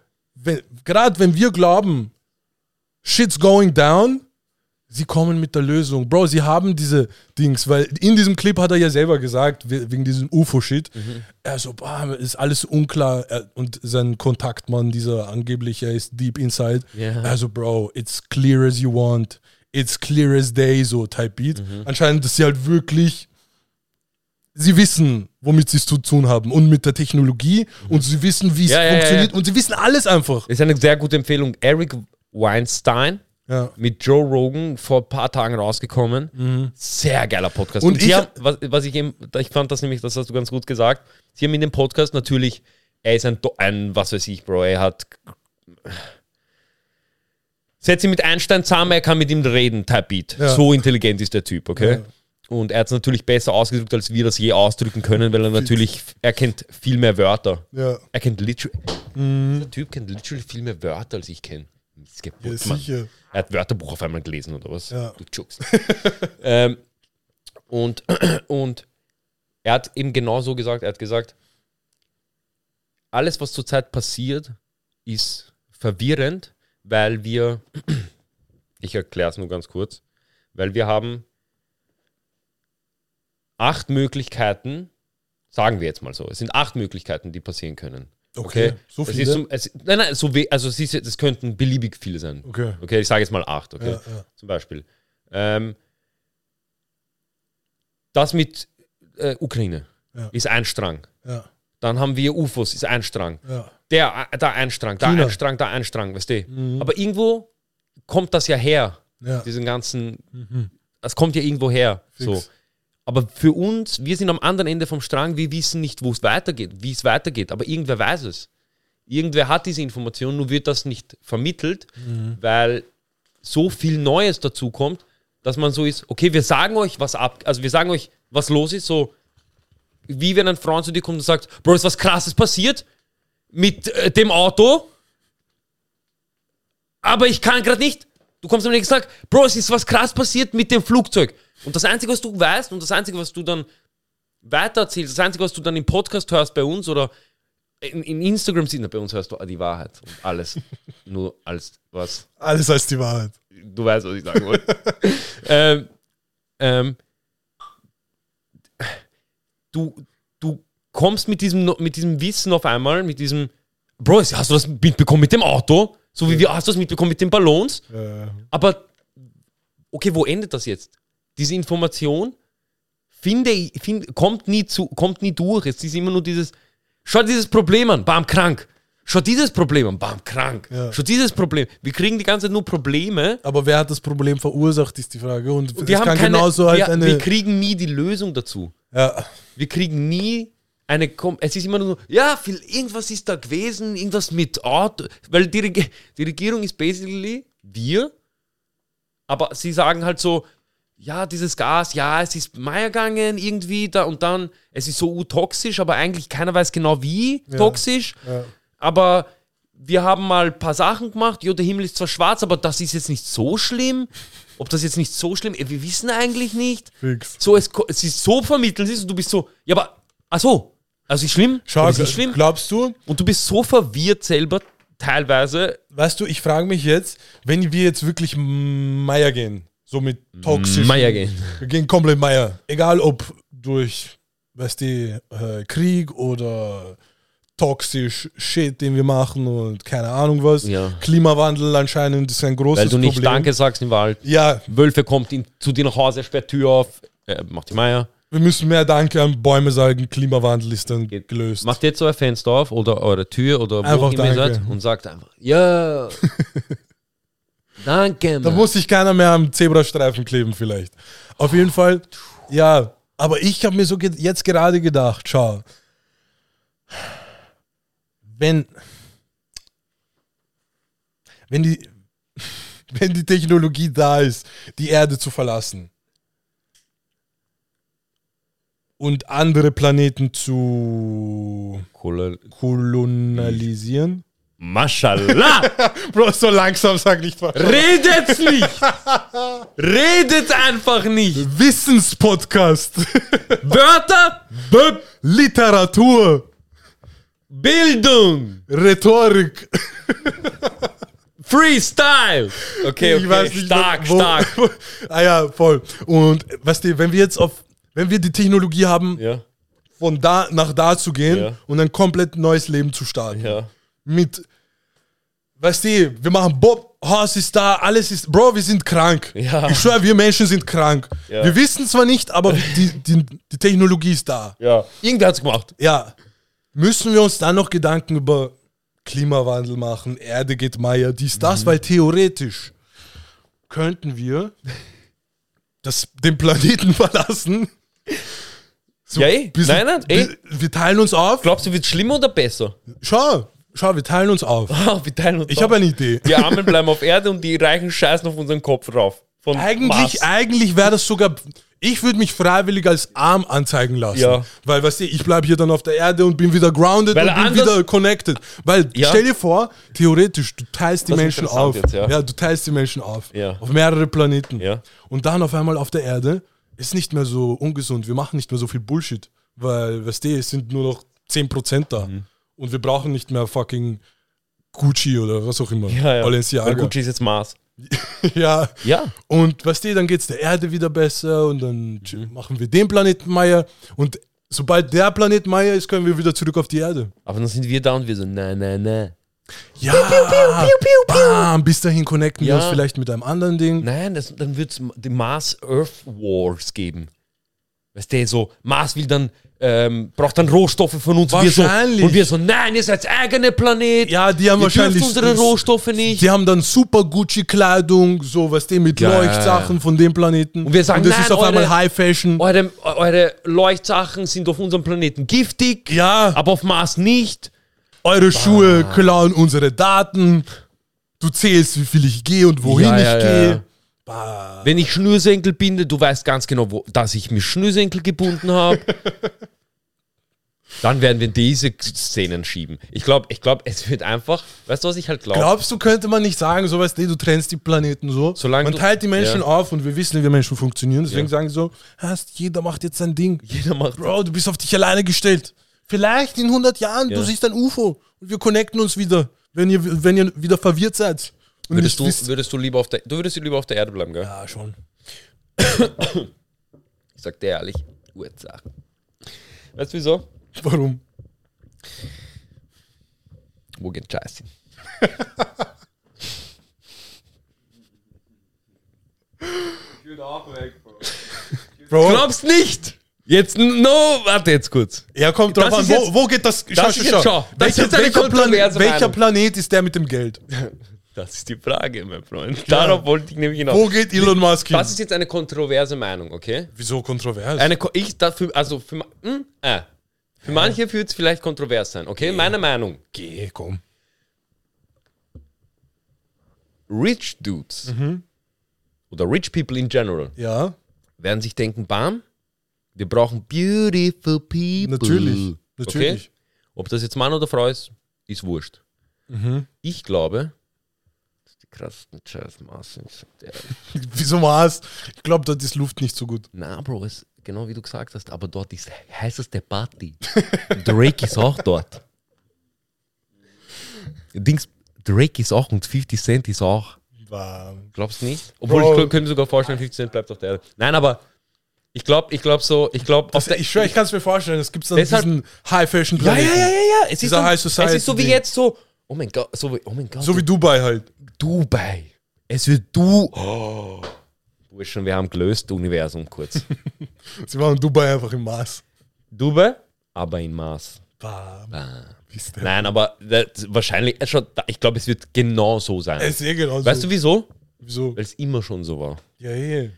gerade wenn wir glauben, shit's going down, sie kommen mit der Lösung. Bro, sie haben diese Dings, weil in diesem Clip hat er ja selber gesagt, we- wegen diesem UFO-Shit, er so, bam, ist alles unklar. Und sein Kontaktmann, dieser angeblich, er ist deep inside. Ja. Also, Bro, it's clear as you want. It's clear as day, so Type Beat. Anscheinend, dass sie halt wirklich sie wissen, womit sie es zu tun haben und mit der Technologie und sie wissen, wie es Ja, funktioniert ja. und sie wissen alles einfach. ist eine sehr gute Empfehlung. Eric Weinstein mit Joe Rogan vor ein paar Tagen rausgekommen. Sehr geiler Podcast. Und Und, ich- haben, was, was ich eben, ich fand das nämlich, das hast du ganz gut gesagt. Sie haben in dem Podcast natürlich, er ist ein, ein was weiß ich, Bro, er hat. Setz ihn mit Einstein zusammen, er kann mit ihm reden, Type Beat. Ja. So intelligent ist der Typ, okay? Ja. Und er hat es natürlich besser ausgedrückt, als wir das je ausdrücken können, weil er natürlich, er kennt viel mehr Wörter. Ja, Er kennt literally, der Typ kennt literally viel mehr Wörter, als ich kenne. ja sicher. Er hat Wörterbuch auf einmal gelesen oder was? Ja. Du Jokes. ähm, und, und er hat eben genau so gesagt, er hat gesagt, alles, was zurzeit passiert, ist verwirrend, weil wir, ich erkläre es nur ganz kurz, weil wir haben acht Möglichkeiten, sagen wir jetzt mal so, es sind acht Möglichkeiten, die passieren können. Okay, so es viele? ist, zum- es, nein, nein, so we, also es, ist, es könnten beliebig viele sein. Okay. Okay, ich sage jetzt mal acht, okay? Ja, ja. Zum Beispiel. Ähm, das mit äh, Ukraine Ja. ist ein Strang. Ja, Dann haben wir UFOs, ist ein Strang. ja. Der, da ein Strang, da China. ein Strang, da ein Strang, weißt du? Aber irgendwo kommt das ja her, ja. diesen ganzen, das kommt ja irgendwo her. Fix. So. Aber für uns, wir sind am anderen Ende vom Strang, wir wissen nicht, wo es weitergeht, wie es weitergeht, aber irgendwer weiß es. Irgendwer hat diese Information, nur wird das nicht vermittelt, weil so viel Neues dazu kommt, dass man so ist, okay, wir sagen euch, was ab, also wir sagen euch, was los ist, so wie wenn ein Freund zu dir kommt und sagt, Bro, ist was krasses passiert mit äh, dem Auto, aber ich kann gerade nicht. Du kommst am nächsten Tag, Bro, es ist was krass passiert mit dem Flugzeug. Und das Einzige, was du weißt und das Einzige, was du dann weitererzählst, das Einzige, was du dann im Podcast hörst bei uns oder in, in Instagram na, bei uns hörst du die Wahrheit und alles. Nur als was. Alles als die Wahrheit. Du weißt, was ich sagen wollte. ähm, ähm, du, du kommst mit diesem, mit diesem Wissen auf einmal, mit diesem, Bro, hast du das mitbekommen mit dem Auto? So wie wir, hast du das mitbekommen mit den Ballons? Ja. Aber, okay, wo endet das jetzt? Diese Information finde, finde, kommt, nie zu, kommt nie durch. Es ist immer nur dieses, schau dieses Problem an, bam, krank. Schau dieses Problem an, bam, krank. Ja. Schau dieses Problem. Wir kriegen die ganze Zeit nur Probleme. Aber wer hat das Problem verursacht, ist die Frage. Und, Wir, haben kann keine, genauso halt wir, eine. wir kriegen nie die Lösung dazu. ja, Wir kriegen nie eine. Kom es ist immer nur so, ja, viel, irgendwas ist da gewesen, irgendwas mit Art. Weil die, Reg die Regierung ist basically wir, aber sie sagen halt so, ja, dieses Gas, ja, es ist Meier gegangen irgendwie da und dann, es ist so toxisch, aber eigentlich keiner weiß genau wie toxisch. ja. Aber wir haben mal ein paar Sachen gemacht, jo, der Himmel ist zwar schwarz, aber das ist jetzt nicht so schlimm. Ob das jetzt nicht so schlimm ist, wir wissen eigentlich nicht. Fix. So, es, es ist so vermittelt ist und du bist so, ja, aber, ach so, also ist schlimm? Schau, ist schlimm. glaubst du, Und du bist so verwirrt selber, teilweise. weißt du, ich frage mich jetzt, wenn wir jetzt wirklich Meier gehen, so mit toxisch. Meier gehen. Wir gehen komplett Meier. Egal ob durch, weißt du, äh, Krieg oder toxisch Shit, den wir machen und keine Ahnung was. Ja. Klimawandel anscheinend ist ein großes Weil du nicht Problem. Danke sagst im Wald. Ja, Wölfe kommt in, zu dir nach Hause, sperrt Tür auf, äh, macht die Meier. wir müssen mehr Danke an Bäume sagen. Klimawandel ist dann Geht. gelöst. Macht jetzt so ein Fenster auf oder eure Tür oder wo Einfach ihr seid und sagt einfach, ja, danke, Da Mann. muss sich keiner mehr am Zebrastreifen kleben vielleicht. Auf jeden Fall, ja. Aber ich habe mir so ge jetzt gerade gedacht, schau, wenn, wenn die, wenn die Technologie da ist, die Erde zu verlassen und andere Planeten zu kolonialisieren. Mashallah! Bro, so langsam sag nicht was. Redet's nicht! Redet einfach nicht! Wissenspodcast. Wörter, B Literatur, Bildung, Rhetorik. Freestyle! Okay, okay, stark, wo- stark. Wo, ah ja, voll. Und weißt du, wenn wir jetzt auf, wenn wir die Technologie haben, Ja, von da nach da zu gehen Ja. und ein komplett neues Leben zu starten. ja. Mit, weißt du, wir machen Bob, Haus ist da, alles ist, Bro, wir sind krank. Ja. Ich schwöre, wir Menschen sind krank. Ja. Wir wissen zwar nicht, aber die, die, die Technologie ist da. Ja. Irgendwer hat's gemacht. Ja. Müssen wir uns dann noch Gedanken über Klimawandel machen, Erde geht Meier, dies, Mhm. das, weil theoretisch könnten wir das, den Planeten verlassen. So Ja, eh. bisschen- Nein, nein, eh. Wir, wir teilen uns auf. Glaubst du, wird schlimmer oder besser? Schau, schau, wir teilen uns auf. Wir teilen uns Ich habe eine Idee. Die Armen bleiben auf Erde und die Reichen scheißen auf unseren Kopf drauf. Von Eigentlich, Mars. eigentlich wäre das sogar. Ich würde mich freiwillig als arm anzeigen lassen. Ja. Weil, weißt du, ich bleibe hier dann auf der Erde und bin wieder grounded Weil und bin wieder connected. Weil, Ja. stell dir vor, theoretisch, du teilst die Das Menschen auf. jetzt, ja. du teilst die Menschen auf. Ja. Auf mehrere Planeten. Ja. Und dann auf einmal auf der Erde ist nicht mehr so ungesund. Wir machen nicht mehr so viel Bullshit. Weil, weißt du, es sind nur noch 10% da. Mhm. Und wir brauchen nicht mehr fucking Gucci oder was auch immer. ja, ja. Balenciaga. Weil Gucci ist jetzt Mars. ja. Ja. Und weißt du, dann geht es der Erde wieder besser und dann machen wir den Planeten Meier. Und sobald der Planet Meier ist, können wir wieder zurück auf die Erde. Aber dann sind wir da und wir so, nein, nein, nein. Ja, bam, bis dahin connecten wir Ja. uns vielleicht mit einem anderen Ding. Nein, das, dann wird es die Mars-Earth Wars geben. Weißt du, so, Mars will dann, ähm, braucht dann Rohstoffe von uns. Und wir, so, Wahrscheinlich. und wir so, nein, ihr seid eigene Planet. Ja, die haben ihr wahrscheinlich unsere Rohstoffe nicht. Die haben dann super Gucci-Kleidung, so was die mit Geil. Leuchtsachen von dem Planeten. Und wir sagen, und das nein, ist auf eure- einmal High Fashion. Eure, eure Leuchtsachen sind auf unserem Planeten giftig, Ja, aber auf Mars nicht. eure Schuhe klauen unsere Daten. Du zählst, wie viel ich gehe und wohin Ja, ich ja, gehe. ja. Wenn ich Schnürsenkel binde, du weißt ganz genau, wo, dass ich mir Schnürsenkel gebunden habe. Dann werden wir diese Szenen schieben. Ich glaube, ich glaub, es wird einfach, weißt du, was ich halt glaube? Glaubst du, könnte man nicht sagen, so weißt du, du trennst die Planeten so? Solange man teilt die Menschen ja. auf und wir wissen, wie Menschen funktionieren. Deswegen Ja. sagen sie so, hast, jeder macht jetzt sein Ding. Jeder macht Bro, du bist auf dich alleine gestellt. Vielleicht in 100 Jahren, Ja. du siehst ein UFO und wir connecten uns wieder, wenn ihr, wenn ihr wieder verwirrt seid. Würdest du, würdest du lieber auf der, du würdest lieber auf der Erde bleiben, gell? ja, schon. Ich sag dir ehrlich, Ursache. Weißt du wieso? Warum? Wo geht Scheiße? Bro, Glaubst nicht! Jetzt, no, warte jetzt kurz. ja, kommt drauf Das an, wo, jetzt- wo geht das? das ist jetzt schau, das ist Welcher, jetzt eine welcher, Plan, kontroverse welcher. Planet ist der mit dem Geld? Das ist die Frage, mein Freund. Darauf wollte ich nämlich hinaus. Wo geht Elon Musk hin? Das ist jetzt eine kontroverse Meinung, okay? Wieso kontrovers? Eine, ich dafür, also für, hm, äh, für manche wird es vielleicht kontrovers sein, okay? Meine Meinung. Geh, komm. Rich Dudes oder Rich People in general Ja, werden sich denken, bam, wir brauchen beautiful people. natürlich. Natürlich. Okay? Ob das jetzt Mann oder Frau ist, ist wurscht. Ich glaube, dass die krassesten. Der- Wieso Mars? Ich glaube, dort ist Luft nicht so gut. Na, Bro, ist genau wie du gesagt hast, aber dort ist heißeste Party. Drake ist auch dort. Dings, Drake ist auch und 50 Cent ist auch. Glaubst du nicht? Obwohl Bro. ich könnte sogar vorstellen, 50 Cent bleibt auf der Erde. Nein, aber ich glaube, ich glaube so, ich glaube ich schwöre, ich kann es mir vorstellen. Es gibt Deshalb- diesen High-Fashion Ja, ja, ja, ja, ja. Es ist, so, High es Society ist so wie jetzt so, oh mein Gott, so wie, oh mein Gott, So wie Dubai halt. Dubai. Es wird du. Oh. Burschen, wir haben gelöst, Universum kurz. Sie waren in Dubai einfach im Mars. Dubai, aber in Maß. Bam. Ah. Wisst ihr. Nein, aber das, wahrscheinlich, ich glaube, es wird genau so sein. Es ist eh genau weißt so. du wieso? Wieso? Weil es immer schon so war. Ja, eh.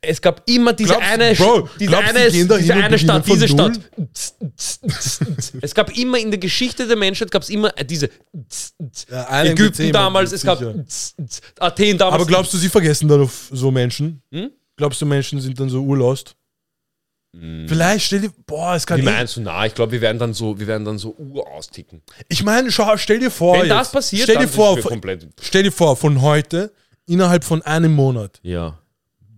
Es gab immer diese Glaubst eine, Bro, diese glaubst eine, die diese eine Stadt, diese Stadt. es gab immer in der Geschichte der Menschheit gab es immer äh, diese Ja, Ägypten damals, es gab. Athen damals. Aber glaubst du, sie vergessen dann auf so Menschen? Hm? Glaubst du, Menschen sind dann so urlost? Vielleicht stell dir, boah, es kann Wie eh, meinst du? Na, ich glaube, wir werden dann so, wir werden dann so urausticken. Ich meine, schau, stell dir vor, Wenn jetzt, das passiert, stell dir dann vor, komplett. stell dir vor, von heute innerhalb von einem Monat. Ja.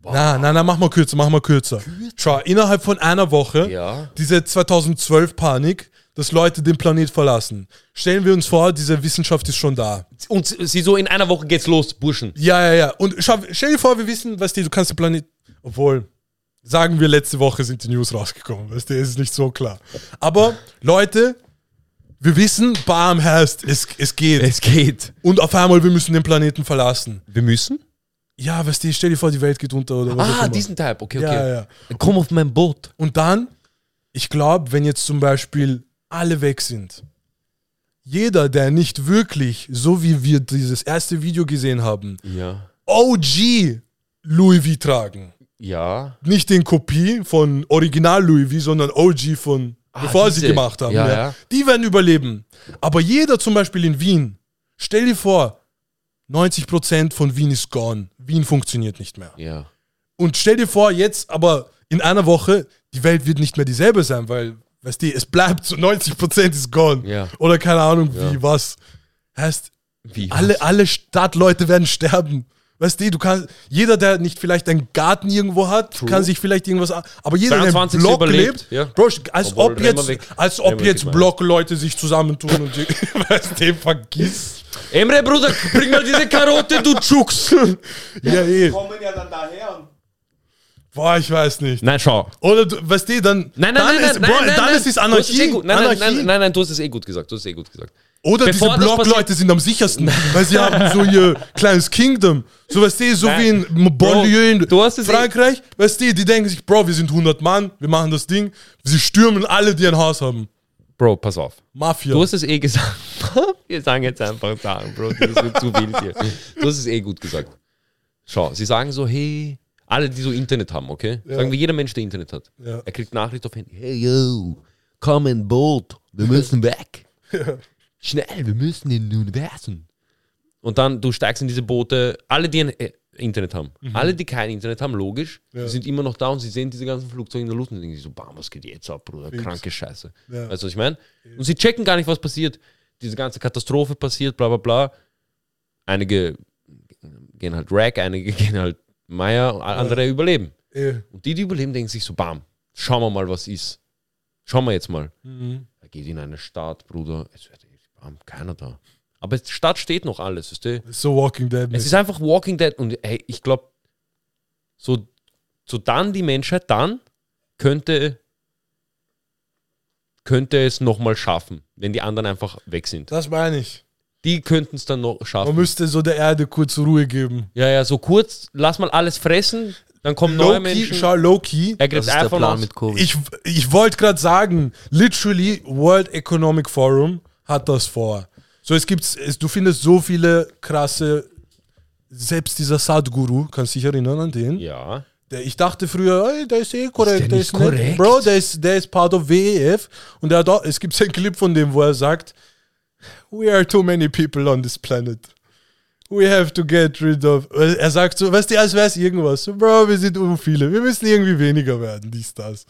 Na, na, na, mach mal kürzer, mach mal kürzer. Schau, innerhalb von einer Woche, Ja. diese 2012 Panik, dass Leute den Planet verlassen. Stellen wir uns vor, diese Wissenschaft ist schon da. Und sie so in einer Woche geht's los, Burschen. Ja, ja, ja. Und schau, stell dir vor, wir wissen, weißt du, du kannst den Planet, obwohl, sagen wir, letzte Woche sind die News rausgekommen, weißt du, es ist nicht so klar. Aber, Leute, wir wissen, Bam heißt, es, es geht. Es geht. Und auf einmal, wir müssen den Planeten verlassen. Wir müssen? Ja, weißt du, stell dir vor, die Welt geht unter oder was auch Ah, immer. diesen Type. Okay, okay. Ja, ja. Komm auf mein Boot. Und dann, ich glaube, wenn jetzt zum Beispiel alle weg sind, jeder, der nicht wirklich, so wie wir dieses erste Video gesehen haben, Ja. OG Louis V tragen, Ja. nicht den Kopie von Original Louis V, sondern OG von Ah, bevor sie diese. gemacht haben. Ja, Ja, ja. Die werden überleben. Aber jeder zum Beispiel in Wien, stell dir vor, 90% von Wien ist gone. Wien funktioniert nicht mehr. Ja. Und stell dir vor, jetzt aber in einer Woche, die Welt wird nicht mehr dieselbe sein, weil, weißt du, es bleibt so 90% ist gone. Ja. Oder keine Ahnung wie, Ja. was. Heißt, Wie? alle, alle Stadtleute werden sterben. Weißt du, du kannst, jeder, der nicht vielleicht einen Garten irgendwo hat, kann sich vielleicht irgendwas, aber jeder, der im 22. Block überlebt, lebt, ja. Bro, als Obwohl, ob jetzt, weg. als ob jetzt. Blockleute sich zusammentun und die, weißt du, vergiss. Emre, Bruder, bring mal diese Karotte, du Chux. Ja, eh. kommen ja dann daher. Boah, ich weiß nicht. Nein, schau. Oder, du, weißt du, dann, Nein, nein, dann nein, ist, nein, Bro, nein, dann nein, ist es es eh Anarchie. gut. Nein, nein, Anarchie. nein, nein, nein, du hast es eh gut gesagt. Du hast es eh gut gesagt. Oder Bevor diese das Blockleute sind am sichersten, weil sie haben so ihr kleines Kingdom. So, weißt du, so Nein. wie in Banlieue in eh- Frankreich. Weißt du, die denken sich, Bro, wir sind 100 Mann, wir machen das Ding. Sie stürmen alle, die ein Haus haben. Bro, pass auf. Mafia. Du hast es eh gesagt. Wir sagen jetzt einfach Sachen, Bro. Das wird zu wild hier. Du hast es eh gut gesagt. Schau, sie sagen so, hey, alle, die so Internet haben, okay? Sagen wir, jeder Mensch, der Internet hat. Ja. Er kriegt Nachricht auf Handy. Hey, yo, komm in Boot. Wir müssen weg. Schnell, wir müssen in den Universum. Und dann, du steigst in diese Boote. Alle, die ein äh, Internet haben. Alle, die kein Internet haben, logisch, Mhm. Ja. die sind immer noch da und sie sehen diese ganzen Flugzeuge in der Luft und denken sich so, bam, was geht jetzt ab, Bruder? Kranke Scheiße. Ja. Weißt du, was ich meine? Und sie checken gar nicht, was passiert. Diese ganze Katastrophe passiert, bla bla bla. Einige gehen halt Rack, einige gehen halt Meier, andere überleben. Eh. Und die, die überleben, denken sich so, bam, schauen wir mal, was ist. Schauen wir jetzt mal. Mhm. Er geht in eine Stadt, Bruder, es wird bam, keiner da. Aber die Stadt steht noch alles, weißt du? So Walking Dead. Es ist einfach Walking Dead und hey, ich glaube, so, so dann die Menschheit, dann könnte, könnte es nochmal schaffen, wenn die anderen einfach weg sind. das meine ich. Die könnten es dann noch Man schaffen. müsste so der Erde kurz Ruhe geben. Ja, ja, so kurz, lass mal alles fressen, dann kommen neue Menschen. schau, low-key. Er Das kriegt ist der Plan aus. mit Covid. Ich, ich wollte gerade sagen, literally World Economic Forum hat das vor. So, es gibt, es, du findest so viele krasse, selbst dieser Sadhguru, kannst dich erinnern an den? Ja. Der, ich dachte früher, ey, der ist eh korrekt. der der nicht ist korrekt? Bro, der ist, der ist part of WEF. Und der hat auch, es gibt einen Clip von dem, wo er sagt, we are too many people on this planet. We have to get rid of. Er sagt so, weißt du, als wäre es irgendwas. So, Bro, wir sind um viele. Wir müssen irgendwie weniger werden, dies, das.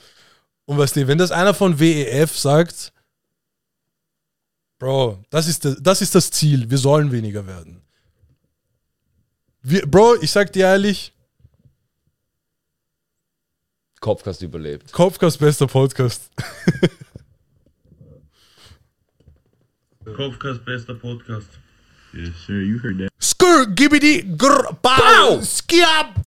Und weißt du, wenn das einer von WEF sagt, Bro, das ist, das, das ist das Ziel. Wir sollen weniger werden. Wir, Bro, ich sag dir ehrlich, Kopfkast überlebt. Kopfkast bester Podcast. Kopfkast, bester Podcast. Yes, sir, you heard that. Skrr, gibidi, grr, pow, skiab.